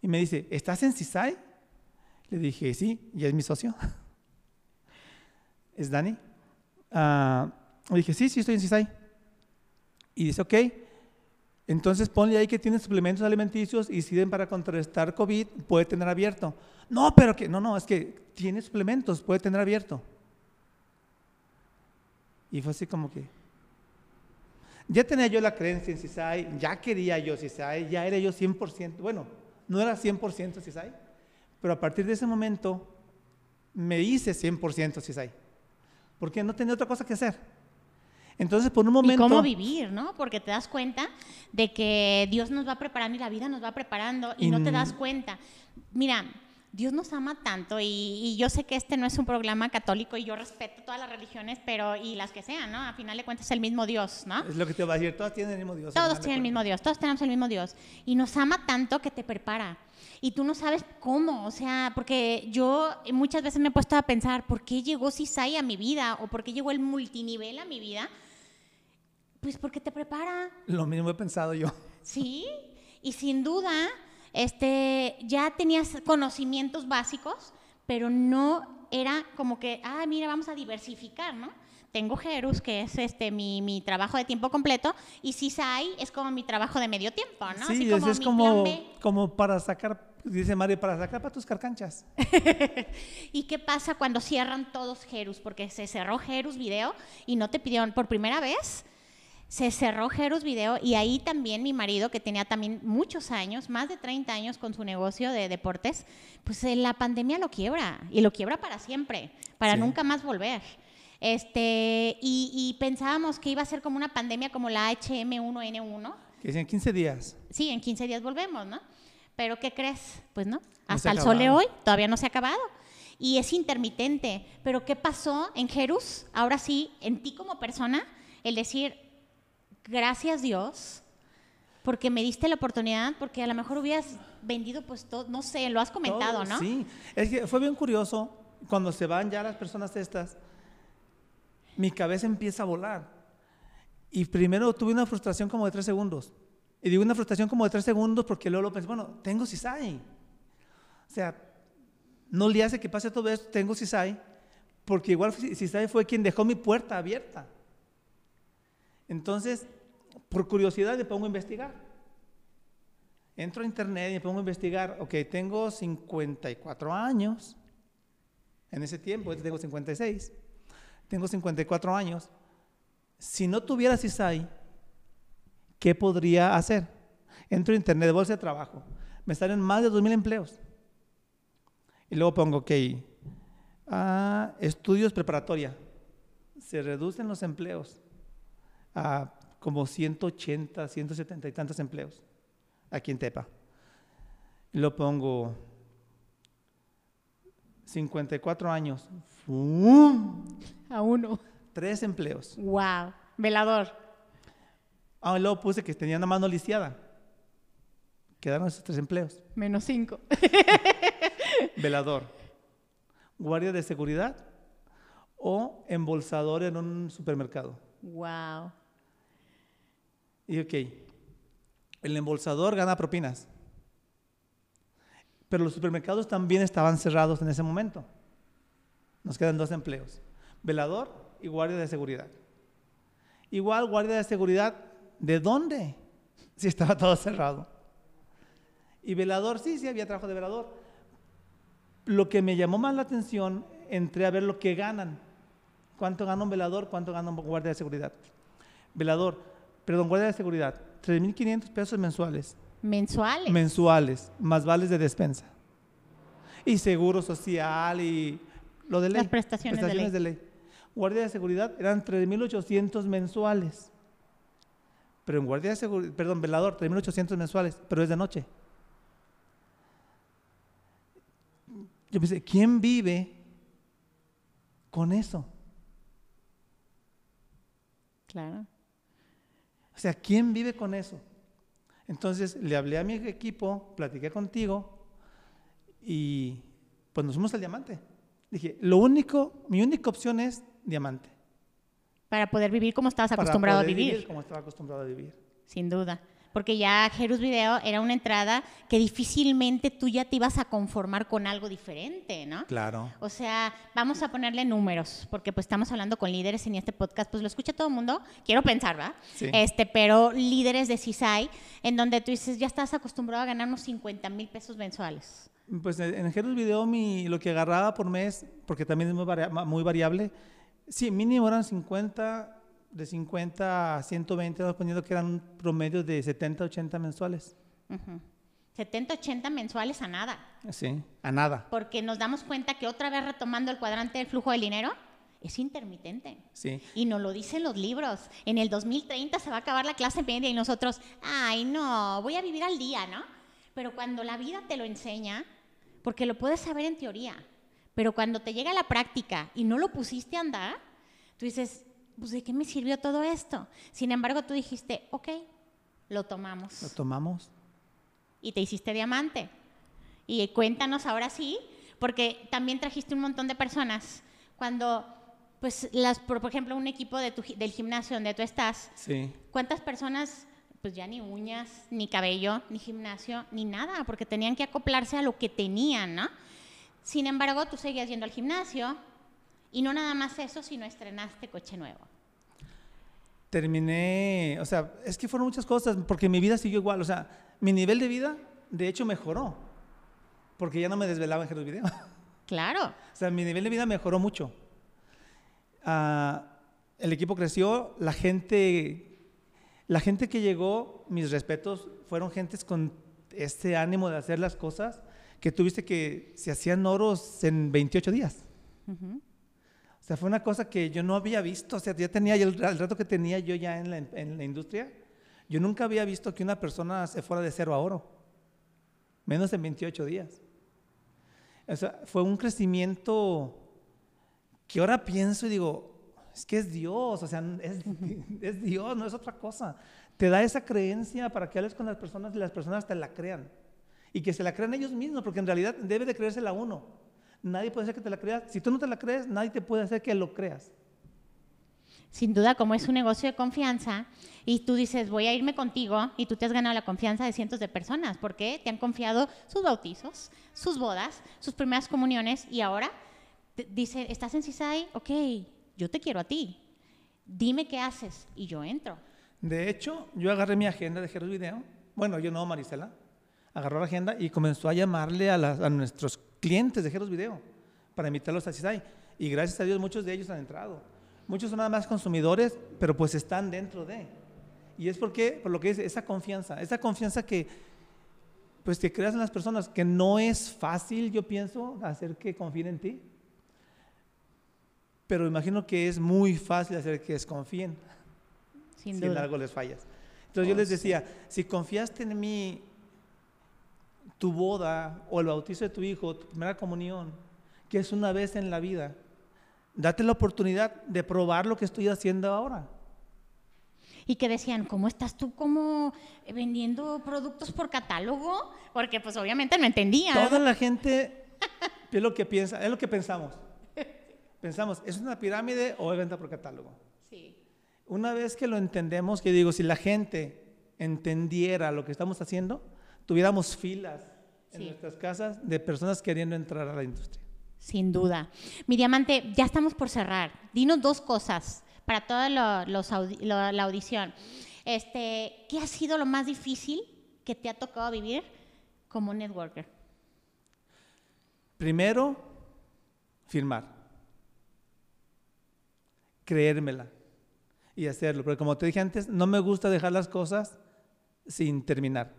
Y me dice, ¿estás en CISAI? Le dije, sí, y es mi socio. [LAUGHS] ¿Es Dani? Ah, le dije, sí, sí, estoy en CISAI. Y dice, ok, entonces ponle ahí que tiene suplementos alimenticios y sirven para contrarrestar COVID, puede tener abierto. No, pero que, no, no, es que tiene suplementos, puede tener abierto. Y fue así como que, ya tenía yo la creencia en CISAI, ya quería yo CISAI, ya era yo 100%, bueno, no era 100% CISAI, pero a partir de ese momento me hice 100% CISAI, porque no tenía otra cosa que hacer. Entonces, por un Y momento... cómo vivir, ¿no? Porque te das cuenta de que Dios nos va preparando y la vida nos va preparando y, Y no te das cuenta. Mira, Dios nos ama tanto y, y yo sé que este no es un programa católico y yo respeto todas las religiones, pero y las que sean, ¿no? A final de cuentas es el mismo Dios, ¿no? Es lo que te va a decir, todas tienen el mismo Dios. Todos tienen el mismo. Dios, todos tenemos el mismo Dios. Y nos ama tanto que te prepara. Y tú no sabes cómo, o sea, porque yo muchas veces me he puesto a pensar, ¿por qué llegó Cisai a mi vida? ¿O por qué llegó el multinivel a mi vida? Pues porque te prepara, Lo mismo he pensado yo. ¿sí? Y sin duda, este, ya tenías conocimientos básicos, pero no era como que, ah, mira, vamos a diversificar, ¿no? Tengo Jerus, que es este mi, mi trabajo de tiempo completo, y CISAI es como mi trabajo de medio tiempo, ¿no? Sí, Así es, es mi como, plan B. como para sacar, dice Mario, para sacar para tus carcanchas. [LAUGHS] ¿Y qué pasa cuando cierran todos Jerus? Porque se cerró Jerus Video y no te pidieron por primera vez. Se cerró Jerus Video y ahí también mi marido, que tenía también muchos años, más de 30 años con su negocio de deportes, pues eh, la pandemia lo quiebra y lo quiebra para siempre, para Sí. nunca más volver. Este, y, y pensábamos que iba a ser como una pandemia como la HM1N1. Que dicen 15 días. Sí, en 15 días volvemos, ¿no? Pero ¿qué crees? Pues no, hasta ha el sol de hoy todavía no se ha acabado. Y es intermitente. Pero ¿qué pasó en Jerus? Ahora sí, en ti como persona, el decir, gracias Dios, porque me diste la oportunidad, porque a lo mejor hubieras vendido pues todo, no sé, lo has comentado, Todo, ¿no? Sí, es que fue bien curioso, cuando se van ya las personas estas, mi cabeza empieza a volar. Y primero tuve una frustración como de tres segundos. Y digo una frustración como de tres segundos porque luego lo pensé, bueno, tengo CISAI. O sea, no le hace que pase todo esto, tengo CISAI, porque igual CISAI fue quien dejó mi puerta abierta. Entonces, por curiosidad me pongo a investigar. Entro a internet y me pongo a investigar. Ok, tengo 54 años. En ese tiempo, ahorita tengo 56. Tengo 54 años. Si no tuviera CISAI, ¿qué podría hacer? Entro a internet, bolsa de trabajo. Me salen más de 2.000 empleos. Y luego pongo, ok, ah, estudios preparatoria. Se reducen los empleos como 180, 170 y tantos empleos aquí en Tepa. Y lo pongo 54 años, ¡fum! A uno. tres empleos. Wow. Velador. Ah, luego puse que tenía una mano lisiada. Quedaron esos tres empleos. Menos cinco. [LAUGHS] Velador, guardia de seguridad o embolsador en un supermercado. wow. Y ok, el embolsador gana propinas. Pero los supermercados también estaban cerrados en ese momento. Nos quedan dos empleos, velador y guardia de seguridad. Igual guardia de seguridad, ¿de dónde? [LAUGHS] Si estaba todo cerrado. Y velador, sí, sí había trabajo de velador. Lo que me llamó más la atención, entré a ver lo que ganan. ¿Cuánto gana un velador? ¿Cuánto gana un guardia de seguridad? Velador, perdón, guardia de seguridad, 3.500 pesos mensuales. Mensuales. Mensuales, más vales de despensa. Y seguro social y lo de ley. Las prestaciones de de ley. Guardia de seguridad eran 3.800 mensuales. Pero en guardia de seguridad, perdón, velador, 3.800 mensuales, pero es de noche. Yo pensé, ¿quién vive con eso? Claro. O sea, ¿quién vive con eso? Entonces le hablé a mi equipo, platiqué contigo y pues nos fuimos al diamante. Dije, lo único, mi única opción es diamante. Para poder vivir como estabas para acostumbrado a poder vivir. como estaba acostumbrado a vivir. Sin duda. Porque ya Jerus Video era una entrada que difícilmente tú ya te ibas a conformar con algo diferente, ¿no? Claro. O sea, vamos a ponerle números, porque pues estamos hablando con líderes en este podcast, pues lo escucha todo el mundo, quiero pensar, ¿va? Sí. Este, pero líderes de CISAI, en donde tú dices, ya estás acostumbrado a ganar unos 50 mil pesos mensuales. Pues en Jerus Video mi, lo que agarraba por mes, porque también es muy, varia- muy variable, sí, mínimo eran 50, de 50 a 120, dependiendo que eran un promedio de 70, 80 mensuales. Ujú. 70, 80 mensuales a nada. Sí, a nada. Porque nos damos cuenta que otra vez retomando el cuadrante del flujo del dinero, es intermitente. Sí. Y nos lo dicen los libros. En el 2030 se va a acabar la clase media y nosotros, ay, no, voy a vivir al día, ¿no? Pero cuando la vida te lo enseña, porque lo puedes saber en teoría, pero cuando te llega a la práctica y no lo pusiste a andar, tú dices, pues ¿de qué me sirvió todo esto? Sin embargo, tú dijiste, ok, lo tomamos Lo tomamos. y te hiciste diamante. Y cuéntanos ahora sí, porque también trajiste un montón de personas. Cuando, pues, las, por, por ejemplo, un equipo de tu del gimnasio donde tú estás, Sí. ¿cuántas personas, pues ya ni uñas, ni cabello, ni gimnasio, ni nada, porque tenían que acoplarse a lo que tenían, ¿no? Sin embargo, tú seguías yendo al gimnasio y no nada más eso, sino estrenaste coche nuevo. Terminé, o sea, es que fueron muchas cosas, porque mi vida siguió igual, o sea, mi nivel de vida, de hecho, mejoró, porque ya no me desvelaba en Jerus Video. [LAUGHS] Claro. O sea, mi nivel de vida mejoró mucho. Ah, el equipo creció, la gente, la gente que llegó, mis respetos, fueron gentes con este ánimo de hacer las cosas que tuviste que se hacían oros en 28 días. Ujú. O sea, fue una cosa que yo no había visto. O sea, ya tenía, el, el rato que tenía yo ya en la, en la industria, yo nunca había visto que una persona se fuera de cero a oro. Menos en 28 días. O sea, fue un crecimiento que ahora pienso y digo, es que es Dios, o sea, es, es Dios, no es otra cosa. Te da esa creencia para que hables con las personas y las personas te la crean. Y que se la crean ellos mismos, porque en realidad debe de creérsela uno. Nadie puede hacer que te la creas. Si tú no te la crees, nadie te puede hacer que lo creas. Sin duda, como es un negocio de confianza y tú dices, voy a irme contigo y tú te has ganado la confianza de cientos de personas porque te han confiado sus bautizos, sus bodas, sus primeras comuniones y ahora te- dice, ¿estás en CISAI? Ok, yo te quiero a ti. Dime qué haces y yo entro. De hecho, yo agarré mi agenda de Jerus Video. Bueno, yo no, Marisela. Agarró la agenda y comenzó a llamarle a, las- a nuestros clientes de Jerus Video para invitarlos a CISAI. Y gracias a Dios muchos de ellos han entrado. Muchos son nada más consumidores, pero pues están dentro de. Y es porque, por lo que es esa confianza, esa confianza que pues que creas en las personas, que no es fácil, yo pienso, hacer que confíen en ti. Pero imagino que es muy fácil hacer que desconfíen Sin si en duda. algo les fallas. Entonces yo Oh, les sí. decía, si confiaste en mí, tu boda o el bautizo de tu hijo, tu primera comunión, que es una vez en la vida, date la oportunidad de probar lo que estoy haciendo ahora. Y que decían, ¿cómo estás tú como vendiendo productos por catálogo? Porque pues obviamente no entendían. Toda la gente [LAUGHS] es lo que piensa, es lo que pensamos. Pensamos, ¿es una pirámide o es venta por catálogo? Sí. Una vez que lo entendemos, que digo, si la gente entendiera lo que estamos haciendo, tuviéramos filas en Sí. nuestras casas de personas queriendo entrar a la industria. Sin duda. Mi diamante, ya estamos por cerrar. Dinos dos cosas para toda lo- los audi- lo- la audición. Este, ¿Qué ha sido lo más difícil que te ha tocado vivir como networker? Primero, firmar. Creérmela y hacerlo. Porque como te dije antes, no me gusta dejar las cosas sin terminar.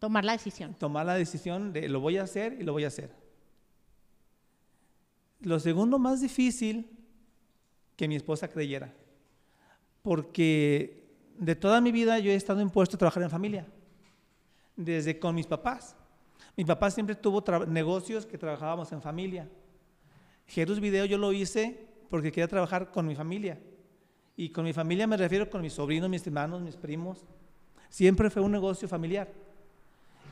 Tomar la decisión. Tomar la decisión de lo voy a hacer y lo voy a hacer. Lo segundo más difícil, que mi esposa creyera. Porque de toda mi vida yo he estado impuesto a trabajar en familia. Desde con mis papás. Mi papá siempre tuvo negocios que trabajábamos en familia. Jerus Video yo lo hice porque quería trabajar con mi familia. Y con mi familia me refiero con mis sobrinos, mis hermanos, mis primos. Siempre fue un negocio familiar.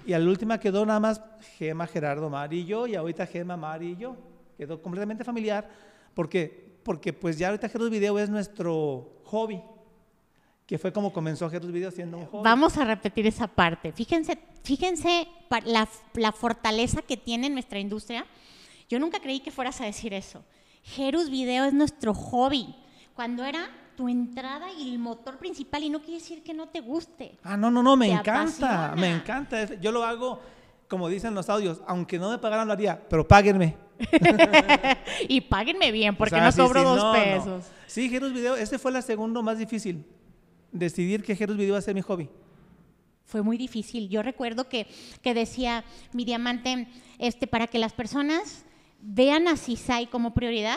Y a la última quedó nada más Gema, Gerardo, Mari y yo, y ahorita Gema, Mari y yo. Quedó completamente familiar, porque, porque pues ya ahorita Jerus Video es nuestro hobby, que fue como comenzó Jerus Video siendo un hobby. Vamos a repetir esa parte. Fíjense, fíjense la, fortaleza que tiene nuestra industria. Yo nunca creí que fueras a decir eso. Jerus Video es nuestro hobby. Cuando era tu entrada y el motor principal, y no quiere decir que no te guste. Ah, no, no, no, me Te encanta, apasiona. me encanta. Yo lo hago, como dicen los audios, aunque no me pagaran lo haría, pero páguenme. [LAUGHS] y páguenme bien, porque O sea, no cobro sí, dos no, no. pesos. Sí, Jerus Video, este fue la segundo más difícil. Decidir que Jerus Video va a ser mi hobby. Fue muy difícil. Yo recuerdo que, que decía mi diamante, este, para que las personas vean a CISAI como prioridad,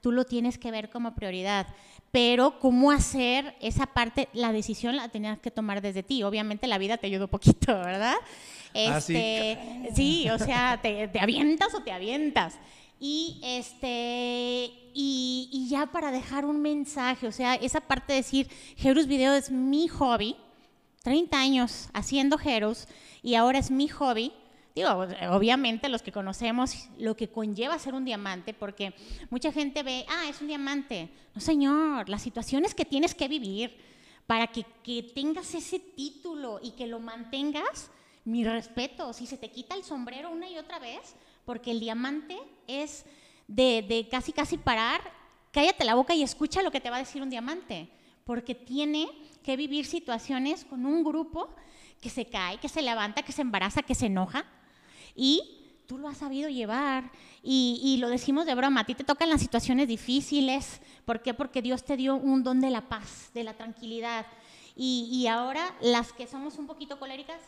tú lo tienes que ver como prioridad. Pero cómo hacer esa parte, la decisión la tenías que tomar desde ti. Obviamente la vida te ayudó poquito, [LAUGHS] ¿verdad? Ah, sí. Este, sí, o sea, te, te avientas o te avientas. Y este y, y ya para dejar un mensaje, o sea, esa parte de decir, Jerus Video es mi hobby, 30 años haciendo Heroes y ahora es mi hobby. Digo, obviamente los que conocemos lo que conlleva ser un diamante, porque mucha gente ve, ah, es un diamante. No, señor, las situaciones que tienes que vivir para que, que tengas ese título y que lo mantengas, mi respeto, si se te quita el sombrero una y otra vez, porque el diamante es de, de casi casi parar, cállate la boca y escucha lo que te va a decir un diamante, porque tiene que vivir situaciones con un grupo que se cae, que se levanta, que se embaraza, que se enoja, y tú lo has sabido llevar. Y, y lo decimos de broma, a ti te tocan las situaciones difíciles. ¿Por qué? Porque Dios te dio un don de la paz, de la tranquilidad. Y, y ahora las que somos un poquito coléricas,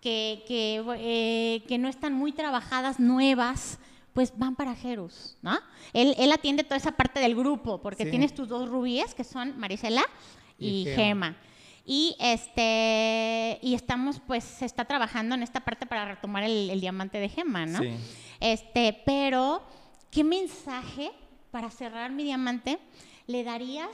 que, que, eh, que no están muy trabajadas, nuevas, pues van para Jerus, ¿no? Él, él atiende toda esa parte del grupo, porque Sí. tienes tus dos rubíes, que son Marisela y, Y Gema. Gema. Y este y estamos pues se está trabajando en esta parte para retomar el, el diamante de Gema, ¿no? Sí. Este, pero ¿qué mensaje para cerrar mi diamante le darías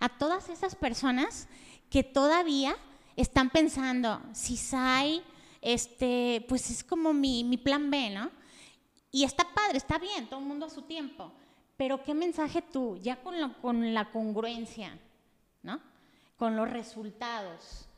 a todas esas personas que todavía están pensando, si SAI, este, pues es como mi, mi plan B, ¿no? Y está padre, está bien, todo el mundo a su tiempo. Pero ¿qué mensaje tú, ya con, lo- con la congruencia, ¿no? Con los resultados,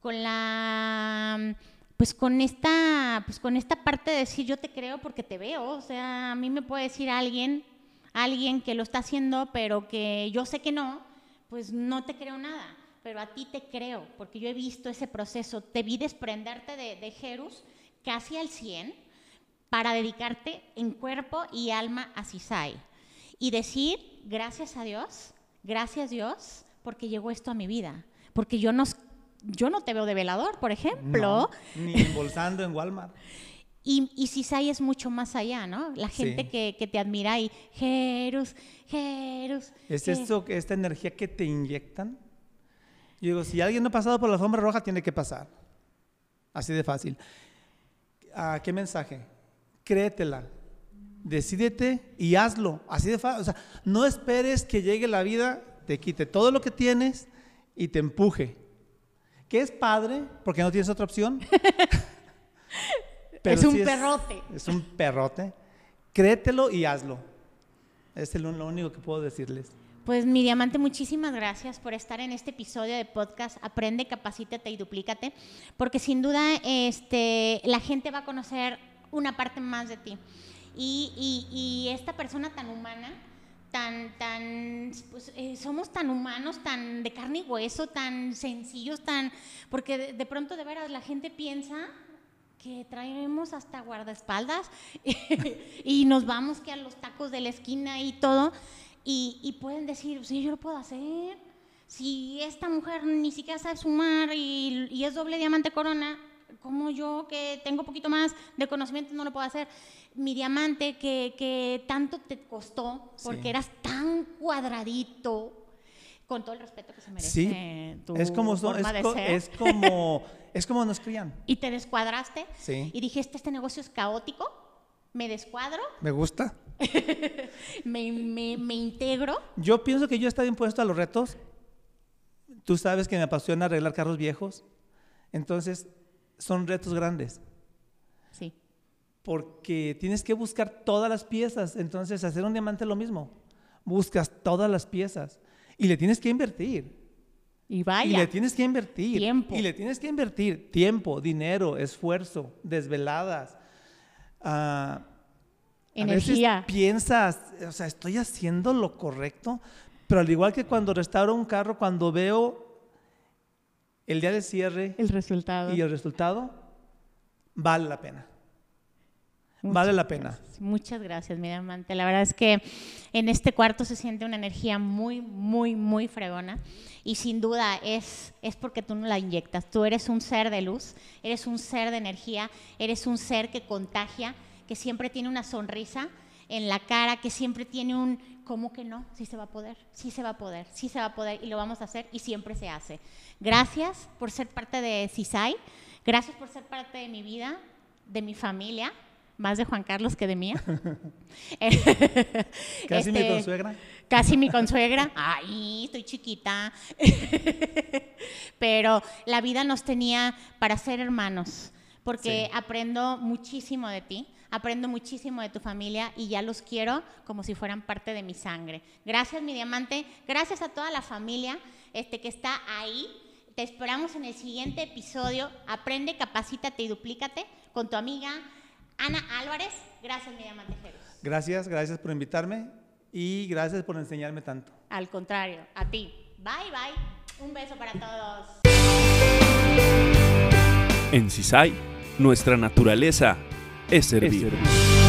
con la, pues con esta, pues con esta parte de decir yo te creo porque te veo, o sea, a mí me puede decir alguien, alguien que lo está haciendo, pero que yo sé que no, pues no te creo nada, pero a ti te creo, porque yo he visto ese proceso, te vi desprenderte de, de Jerus casi al 100 para dedicarte en cuerpo y alma a Cisai y decir gracias a Dios, gracias Dios, porque llegó esto a mi vida, porque yo no, yo no te veo de velador, por ejemplo, No, ni [LAUGHS] embolsando en Walmart. y, y Cisai es mucho más allá, ¿no? La gente Sí. que, que te admira y Jerus, Jerus. Es Je- esto, esta energía que te inyectan. Yo digo, si alguien no ha pasado por la alfombra roja, tiene que pasar. Así de fácil. ¿A qué mensaje? Créetela. Decídete y hazlo. Así de fácil. O sea, no esperes que llegue la vida, te quite todo lo que tienes y te empuje. Que es padre, porque no tienes otra opción. [LAUGHS] Es un sí perrote. Es un perrote. Créetelo y hazlo. Es lo lo único que puedo decirles. Pues mi diamante, muchísimas gracias por estar en este episodio de podcast Aprende, capacítate y duplícate, porque sin duda este, la gente va a conocer una parte más de ti. Y, y- y esta persona tan humana, tan, tan, pues, eh, somos tan humanos, tan de carne y hueso, tan sencillos, tan, porque de, pronto de veras la gente piensa que traemos hasta guardaespaldas [LAUGHS] y nos vamos que a los tacos de la esquina y todo. Y, pueden decir, sí, yo lo puedo hacer. Si esta mujer ni siquiera sabe sumar y es doble diamante corona, como yo que tengo un poquito más de conocimiento no lo puedo hacer. Mi diamante que, que tanto te costó porque Sí. eras tan cuadradito, con todo el respeto que se merece Sí, tu es como, forma es, de co- ser es como, [LAUGHS] es como nos crían. y te descuadraste Sí. y dijiste, este negocio es caótico, me descuadro, Me gusta. [LAUGHS] me, me- me integro. Yo pienso que yo estoy impuesto a los retos. Tú sabes que me apasiona arreglar carros viejos. Entonces, son retos grandes. Sí. Porque tienes que buscar todas las piezas. Entonces, hacer un diamante es lo mismo. Buscas todas las piezas. Y le tienes que invertir. Y Y vaya. le tienes que invertir. Tiempo. Y le tienes que invertir tiempo, dinero, esfuerzo, desveladas. ah, Energía. A veces piensas, o sea, estoy haciendo lo correcto, pero al igual que cuando restauro un carro, cuando veo el día de cierre El resultado. y el resultado, vale la pena. Muchas vale la pena. gracias. Muchas gracias, mi diamante. La verdad es que en este cuarto se siente una energía muy, muy, muy fregona. Y sin duda es, es porque tú no la inyectas. Tú eres un ser de luz, eres un ser de energía, eres un ser que contagia, que siempre tiene una sonrisa en la cara, que siempre tiene un, ¿cómo que no? Sí se va a poder, sí se va a poder, sí se va a poder y lo vamos a hacer y siempre se hace. Gracias por ser parte de CISAI, gracias por ser parte de mi vida, de mi familia, más de Juan Carlos que de mía. [LAUGHS] Casi mi Este, consuegra. Casi mi consuegra. Ay, estoy chiquita. [LAUGHS] Pero la vida nos tenía para ser hermanos, porque Sí. aprendo muchísimo de ti, aprendo muchísimo de tu familia y ya los quiero como si fueran parte de mi sangre. Gracias, mi diamante. Gracias a toda la familia este, que está ahí. Te esperamos en el siguiente episodio. Aprende, capacítate y duplícate con tu amiga Ana Álvarez. Gracias, mi diamante Jerus. Gracias, gracias por invitarme y gracias por enseñarme tanto. Al contrario, a ti. Bye, bye. Un beso para todos. En CISAI, nuestra naturaleza es servir. Es.